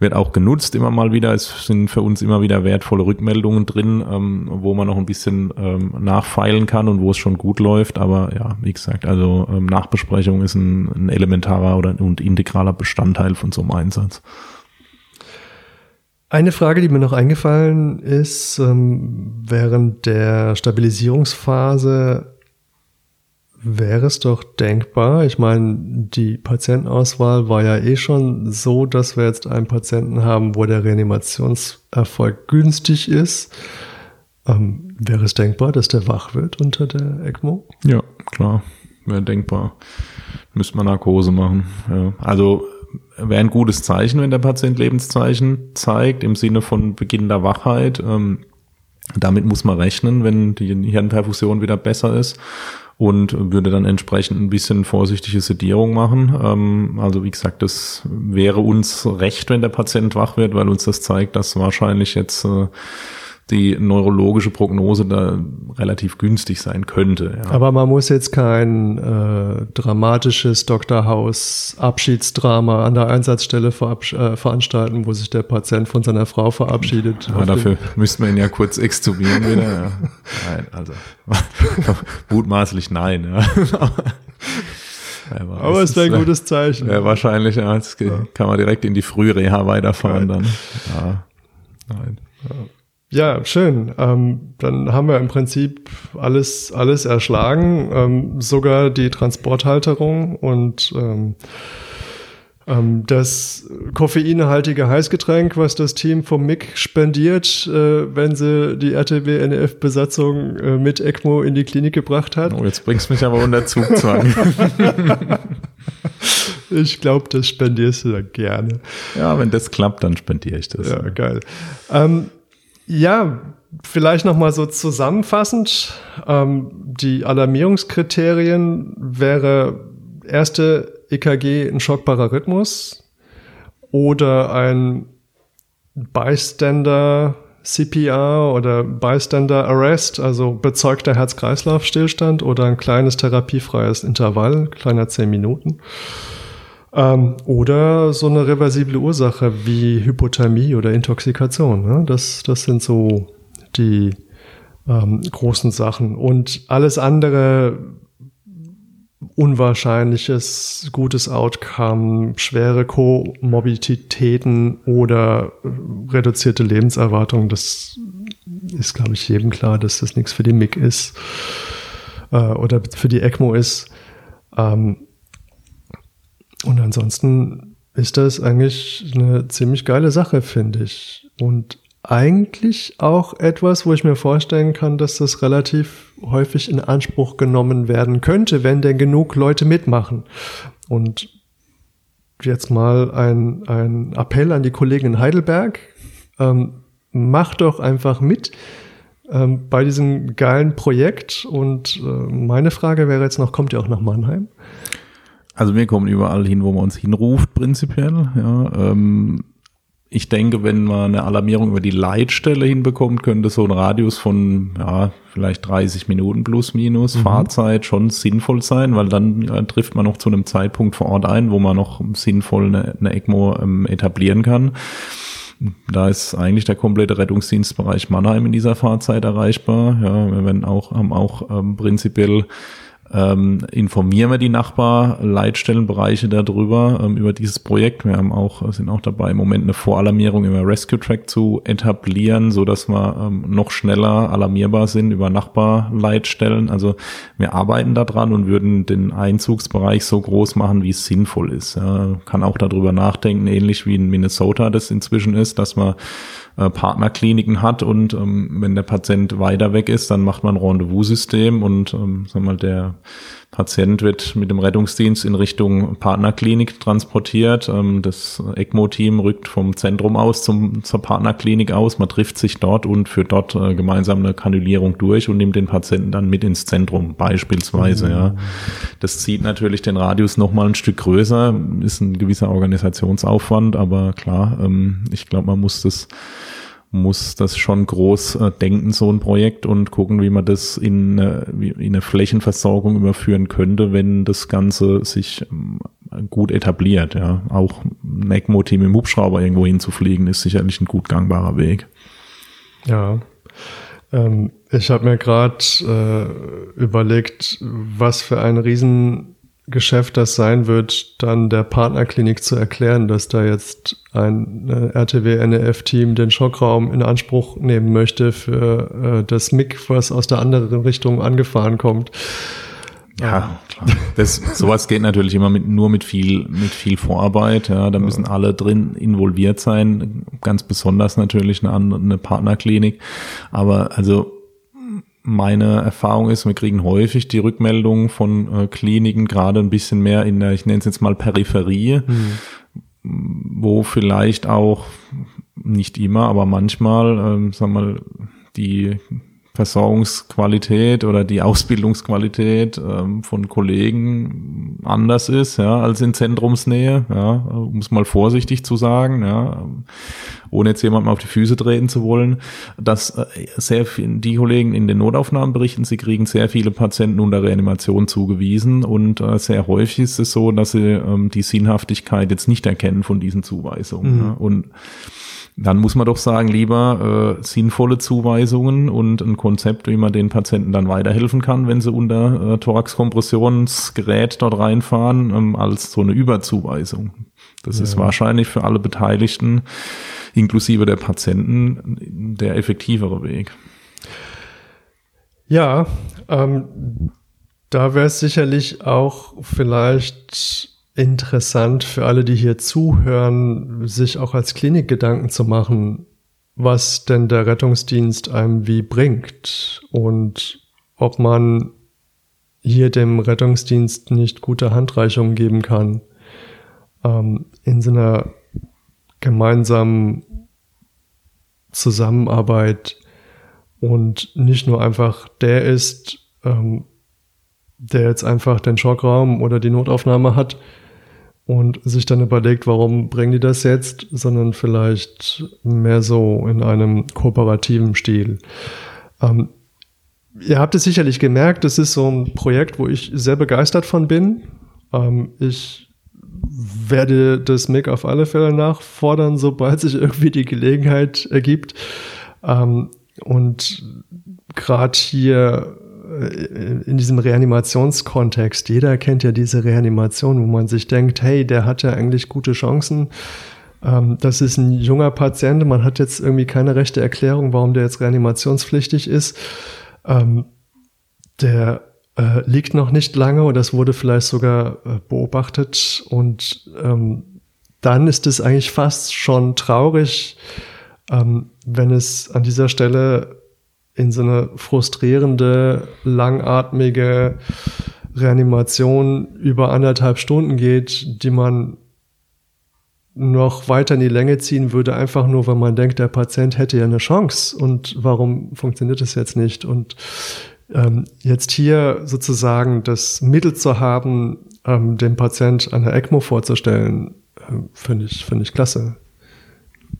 Wird auch genutzt immer mal wieder. Es sind für uns immer wieder wertvolle Rückmeldungen drin, ähm, wo man noch ein bisschen ähm, nachfeilen kann und wo es schon gut läuft. Aber ja, wie gesagt, also ähm, Nachbesprechung ist ein, ein elementarer oder und integraler Bestandteil von so einem Einsatz. Eine Frage, die mir noch eingefallen ist, ähm, während der Stabilisierungsphase wäre es doch denkbar. Ich meine, die Patientenauswahl war ja eh schon so, dass wir jetzt einen Patienten haben, wo der Reanimationserfolg günstig ist. Ähm, wäre es denkbar, dass der wach wird unter der ECMO? Ja, klar, wäre denkbar. Müsste man Narkose machen. Ja. Also wäre ein gutes Zeichen, wenn der Patient Lebenszeichen zeigt, im Sinne von beginnender Wachheit. Ähm, damit muss man rechnen, wenn die Hirnperfusion wieder besser ist und würde dann entsprechend ein bisschen vorsichtige Sedierung machen. Ähm, also wie gesagt, das wäre uns recht, wenn der Patient wach wird, weil uns das zeigt, dass wahrscheinlich jetzt äh, die neurologische Prognose da relativ günstig sein könnte. Ja. Aber man muss jetzt kein äh, dramatisches Dr. House Abschiedsdrama an der Einsatzstelle verabsch äh, veranstalten, wo sich der Patient von seiner Frau verabschiedet. Aber dafür müssten wir ihn ja kurz extubieren wieder. Ja. Nein, also mutmaßlich nein. Ja. Aber, Aber es wäre ein gutes Zeichen. Ja, wahrscheinlich, ja. Jetzt kann man direkt in die Frühreha weiterfahren dann. Ja. Nein. Ja, schön. Ähm, dann haben wir im Prinzip alles, alles erschlagen, ähm, sogar die Transporthalterung und ähm, ähm, das koffeinhaltige Heißgetränk, was das Team vom MIG spendiert, äh, wenn sie die RTW-NF-Besatzung äh, mit ECMO in die Klinik gebracht hat. Oh, jetzt bringst du mich aber unter Zugzwang. ich glaube, das spendierst du da gerne. Ja, wenn das klappt, dann spendiere ich das. Ja, geil. Ähm, ja, vielleicht nochmal so zusammenfassend. Ähm, die Alarmierungskriterien wäre erste EKG ein schockbarer Rhythmus oder ein Bystander CPR oder Bystander Arrest, also bezeugter Herz-Kreislauf-Stillstand oder ein kleines therapiefreies Intervall, kleiner 10 Minuten. Ähm, oder so eine reversible Ursache wie Hypothermie oder Intoxikation. Ne? Das, das sind so die ähm, großen Sachen. Und alles andere unwahrscheinliches gutes Outcome, schwere Komorbiditäten oder reduzierte Lebenserwartung, das ist, glaube ich, jedem klar, dass das nichts für die MIG ist äh, oder für die ECMO ist. Ähm, und ansonsten ist das eigentlich eine ziemlich geile Sache, finde ich. Und eigentlich auch etwas, wo ich mir vorstellen kann, dass das relativ häufig in Anspruch genommen werden könnte, wenn denn genug Leute mitmachen. Und jetzt mal ein, ein Appell an die Kollegen in Heidelberg. Ähm, macht doch einfach mit ähm, bei diesem geilen Projekt. Und äh, meine Frage wäre jetzt noch, kommt ihr auch nach Mannheim? Also wir kommen überall hin, wo man uns hinruft, prinzipiell. Ja, ähm, ich denke, wenn man eine Alarmierung über die Leitstelle hinbekommt, könnte so ein Radius von ja, vielleicht 30 Minuten plus minus mhm. Fahrzeit schon sinnvoll sein, weil dann ja, trifft man noch zu einem Zeitpunkt vor Ort ein, wo man noch sinnvoll eine, eine ECMO ähm, etablieren kann. Da ist eigentlich der komplette Rettungsdienstbereich Mannheim in dieser Fahrzeit erreichbar. Ja, wir werden auch, haben auch ähm, prinzipiell ähm, informieren wir die Nachbarleitstellenbereiche darüber, ähm, über dieses Projekt. Wir haben auch, sind auch dabei, im Moment eine Voralarmierung über Rescue Track zu etablieren, so dass wir ähm, noch schneller alarmierbar sind über Nachbarleitstellen. Also wir arbeiten daran und würden den Einzugsbereich so groß machen, wie es sinnvoll ist. Ja, kann auch darüber nachdenken, ähnlich wie in Minnesota das inzwischen ist, dass man äh, Partnerkliniken hat und ähm, wenn der Patient weiter weg ist, dann macht man Rendezvous-System und ähm, sag mal, der Patient wird mit dem Rettungsdienst in Richtung Partnerklinik transportiert. Ähm, das ECMO-Team rückt vom Zentrum aus zum, zur Partnerklinik aus. Man trifft sich dort und führt dort äh, gemeinsam eine Kanülierung durch und nimmt den Patienten dann mit ins Zentrum beispielsweise. Mhm. Ja. Das zieht natürlich den Radius noch mal ein Stück größer. Ist ein gewisser Organisationsaufwand, aber klar, ähm, ich glaube, man muss das muss das schon groß äh, denken, so ein Projekt, und gucken, wie man das in, äh, in eine Flächenversorgung überführen könnte, wenn das Ganze sich ähm, gut etabliert. Ja. Auch ein ECMO-Team im Hubschrauber irgendwo hinzufliegen, ist sicherlich ein gut gangbarer Weg. Ja. Ähm, ich habe mir gerade äh, überlegt, was für ein riesen Geschäft das sein wird, dann der Partnerklinik zu erklären, dass da jetzt ein äh, RTW-NEF-Team den Schockraum in Anspruch nehmen möchte für äh, das MIG, was aus der anderen Richtung angefahren kommt. Ja, klar. Das, sowas geht natürlich immer mit, nur mit viel, mit viel Vorarbeit. Ja, da müssen alle drin involviert sein. Ganz besonders natürlich eine, eine Partnerklinik. Aber also, meine Erfahrung ist, wir kriegen häufig die Rückmeldungen von äh, Kliniken, gerade ein bisschen mehr in der, ich nenne es jetzt mal Peripherie, mhm. wo vielleicht auch nicht immer, aber manchmal, ähm, sagen wir mal, die Versorgungsqualität oder die Ausbildungsqualität ähm, von Kollegen anders ist, ja, als in Zentrumsnähe, ja, um es mal vorsichtig zu sagen, ja, ohne jetzt jemandem auf die Füße treten zu wollen, dass äh, sehr viel, die Kollegen in den Notaufnahmen berichten, sie kriegen sehr viele Patienten unter Reanimation zugewiesen und äh, sehr häufig ist es so, dass sie ähm, die Sinnhaftigkeit jetzt nicht erkennen von diesen Zuweisungen. Mhm. Ja, und dann muss man doch sagen, lieber äh, sinnvolle Zuweisungen und ein Konzept, wie man den Patienten dann weiterhelfen kann, wenn sie unter äh, Thoraxkompressionsgerät dort reinfahren, ähm, als so eine Überzuweisung. Das ja. ist wahrscheinlich für alle Beteiligten, inklusive der Patienten, der effektivere Weg. Ja, ähm, da wäre es sicherlich auch vielleicht interessant für alle, die hier zuhören, sich auch als Klinik Gedanken zu machen, was denn der Rettungsdienst einem wie bringt und ob man hier dem Rettungsdienst nicht gute Handreichungen geben kann ähm, in so einer gemeinsamen Zusammenarbeit und nicht nur einfach der ist, ähm, der jetzt einfach den Schockraum oder die Notaufnahme hat und sich dann überlegt, warum bringen die das jetzt, sondern vielleicht mehr so in einem kooperativen Stil. Ähm, ihr habt es sicherlich gemerkt, das ist so ein Projekt, wo ich sehr begeistert von bin. Ähm, ich werde das MIG auf alle Fälle nachfordern, sobald sich irgendwie die Gelegenheit ergibt. Ähm, und gerade hier in diesem Reanimationskontext, jeder kennt ja diese Reanimation, wo man sich denkt, hey, der hat ja eigentlich gute Chancen. Ähm, das ist ein junger Patient, man hat jetzt irgendwie keine rechte Erklärung, warum der jetzt reanimationspflichtig ist. Ähm, der äh, liegt noch nicht lange und das wurde vielleicht sogar äh, beobachtet und ähm, dann ist es eigentlich fast schon traurig, wenn es an dieser Stelle in so eine frustrierende, langatmige Reanimation über anderthalb Stunden geht, die man noch weiter in die Länge ziehen würde, einfach nur, weil man denkt, der Patient hätte ja eine Chance und warum funktioniert das jetzt nicht? Und ähm, jetzt hier sozusagen das Mittel zu haben, ähm, dem Patient eine ECMO vorzustellen, äh, finde ich, finde ich klasse.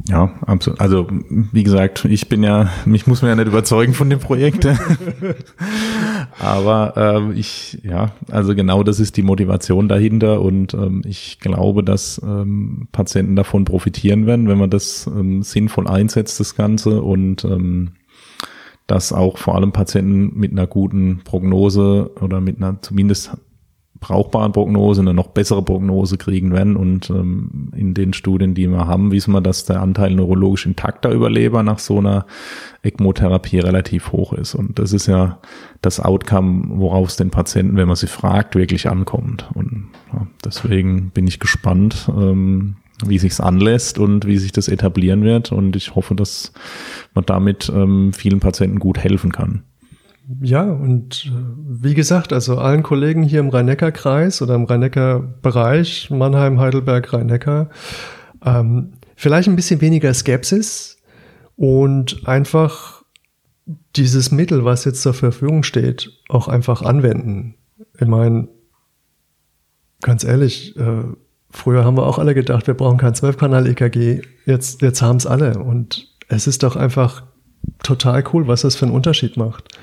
Ja, absolut. Also wie gesagt, ich bin ja, mich muss man ja nicht überzeugen von dem Projekt. Aber ähm, ich, ja, also genau das ist die Motivation dahinter und ähm, ich glaube, dass ähm, Patienten davon profitieren werden, wenn man das ähm, sinnvoll einsetzt, das Ganze und ähm, dass auch vor allem Patienten mit einer guten Prognose oder mit einer zumindest brauchbaren Prognose, eine noch bessere Prognose kriegen werden. Und ähm, in den Studien, die wir haben, wissen wir, dass der Anteil neurologisch intakter Überleber nach so einer ECMO-Therapie relativ hoch ist. Und das ist ja das Outcome, worauf es den Patienten, wenn man sie fragt, wirklich ankommt. Und ja, deswegen bin ich gespannt, ähm, wie sich's anlässt und wie sich das etablieren wird. Und ich hoffe, dass man damit ähm, vielen Patienten gut helfen kann. Ja, und äh, wie gesagt, also allen Kollegen hier im Rhein-Neckar-Kreis oder im Rhein-Neckar-Bereich, Mannheim, Heidelberg, Rhein-Neckar, ähm, vielleicht ein bisschen weniger Skepsis und einfach dieses Mittel, was jetzt zur Verfügung steht, auch einfach anwenden. Ich meine, ganz ehrlich, äh, früher haben wir auch alle gedacht, wir brauchen kein 12-Kanal-EKG. Jetzt, jetzt haben es alle. Und es ist doch einfach total cool, was das für einen Unterschied macht.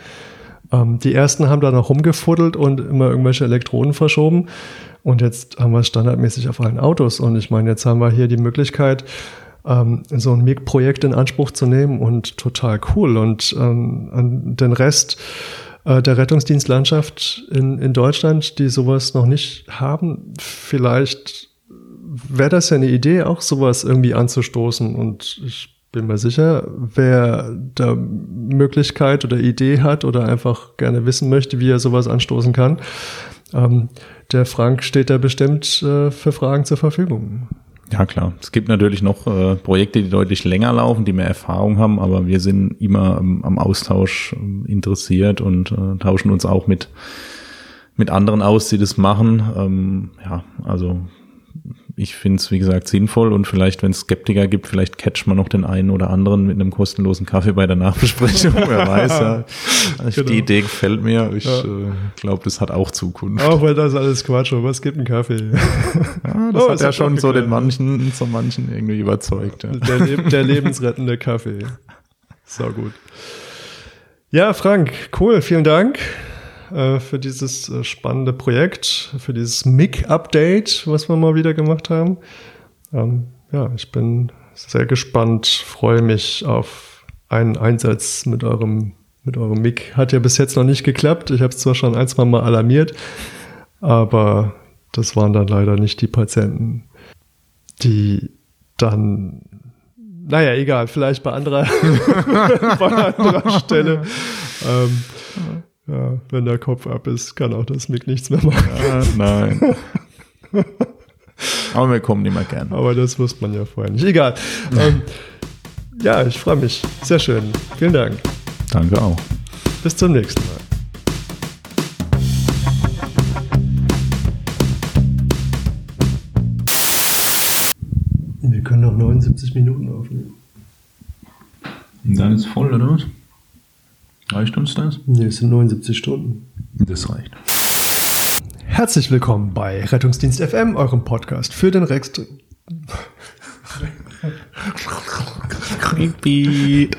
Ähm, die ersten haben da noch rumgefuddelt und immer irgendwelche Elektroden verschoben. Und jetzt haben wir es standardmäßig auf allen Autos. Und ich meine, jetzt haben wir hier die Möglichkeit, ähm, so ein MIG-Projekt in Anspruch zu nehmen und total cool. Und ähm, den Rest äh, der Rettungsdienstlandschaft in, in Deutschland, die sowas noch nicht haben, vielleicht wäre das ja eine Idee, auch sowas irgendwie anzustoßen. Und ich bin mir sicher, wer da Möglichkeit oder Idee hat oder einfach gerne wissen möchte, wie er sowas anstoßen kann, ähm, der Frank steht da bestimmt äh, für Fragen zur Verfügung. Ja, klar. Es gibt natürlich noch äh, Projekte, die deutlich länger laufen, die mehr Erfahrung haben, aber wir sind immer ähm, am Austausch äh, interessiert und äh, tauschen uns auch mit, mit anderen aus, die das machen. Ähm, ja, also ich finde es, wie gesagt, sinnvoll und vielleicht, wenn es Skeptiker gibt, vielleicht catcht man noch den einen oder anderen mit einem kostenlosen Kaffee bei der Nachbesprechung. Wer weiß, ja. Genau. Die Idee gefällt mir. Ich ja. äh, glaube, das hat auch Zukunft. Auch weil das alles Quatsch, aber es gibt einen Kaffee. Ja, das oh, hat ja schon so den manchen, so manchen irgendwie überzeugt. Ja. Der, Leb der lebensrettende Kaffee. So gut. Ja, Frank, cool, vielen Dank. Äh, für dieses äh, spannende Projekt, für dieses MIG-Update, was wir mal wieder gemacht haben. Ähm, ja, ich bin sehr gespannt, freue mich auf einen Einsatz mit eurem mit eurem Mic hat ja bis jetzt noch nicht geklappt. Ich habe es zwar schon ein, zwei Mal alarmiert, aber das waren dann leider nicht die Patienten, die dann, naja, egal, vielleicht bei anderer, bei anderer Stelle. Ähm, ja, wenn der Kopf ab ist, kann auch das Mic nichts mehr machen. Ah, nein. Aber wir kommen immer gern. Aber das wusste man ja vorher nicht. Egal. ähm, ja, ich freue mich. Sehr schön. Vielen Dank. Danke auch. Bis zum nächsten Mal. Wir können noch 79 Minuten aufnehmen. Und dann ist voll, oder was? Reicht uns das? Nee, es sind 79 Stunden. Das reicht. Herzlich willkommen bei Rettungsdienst FM, eurem Podcast für den Rex. Creepy.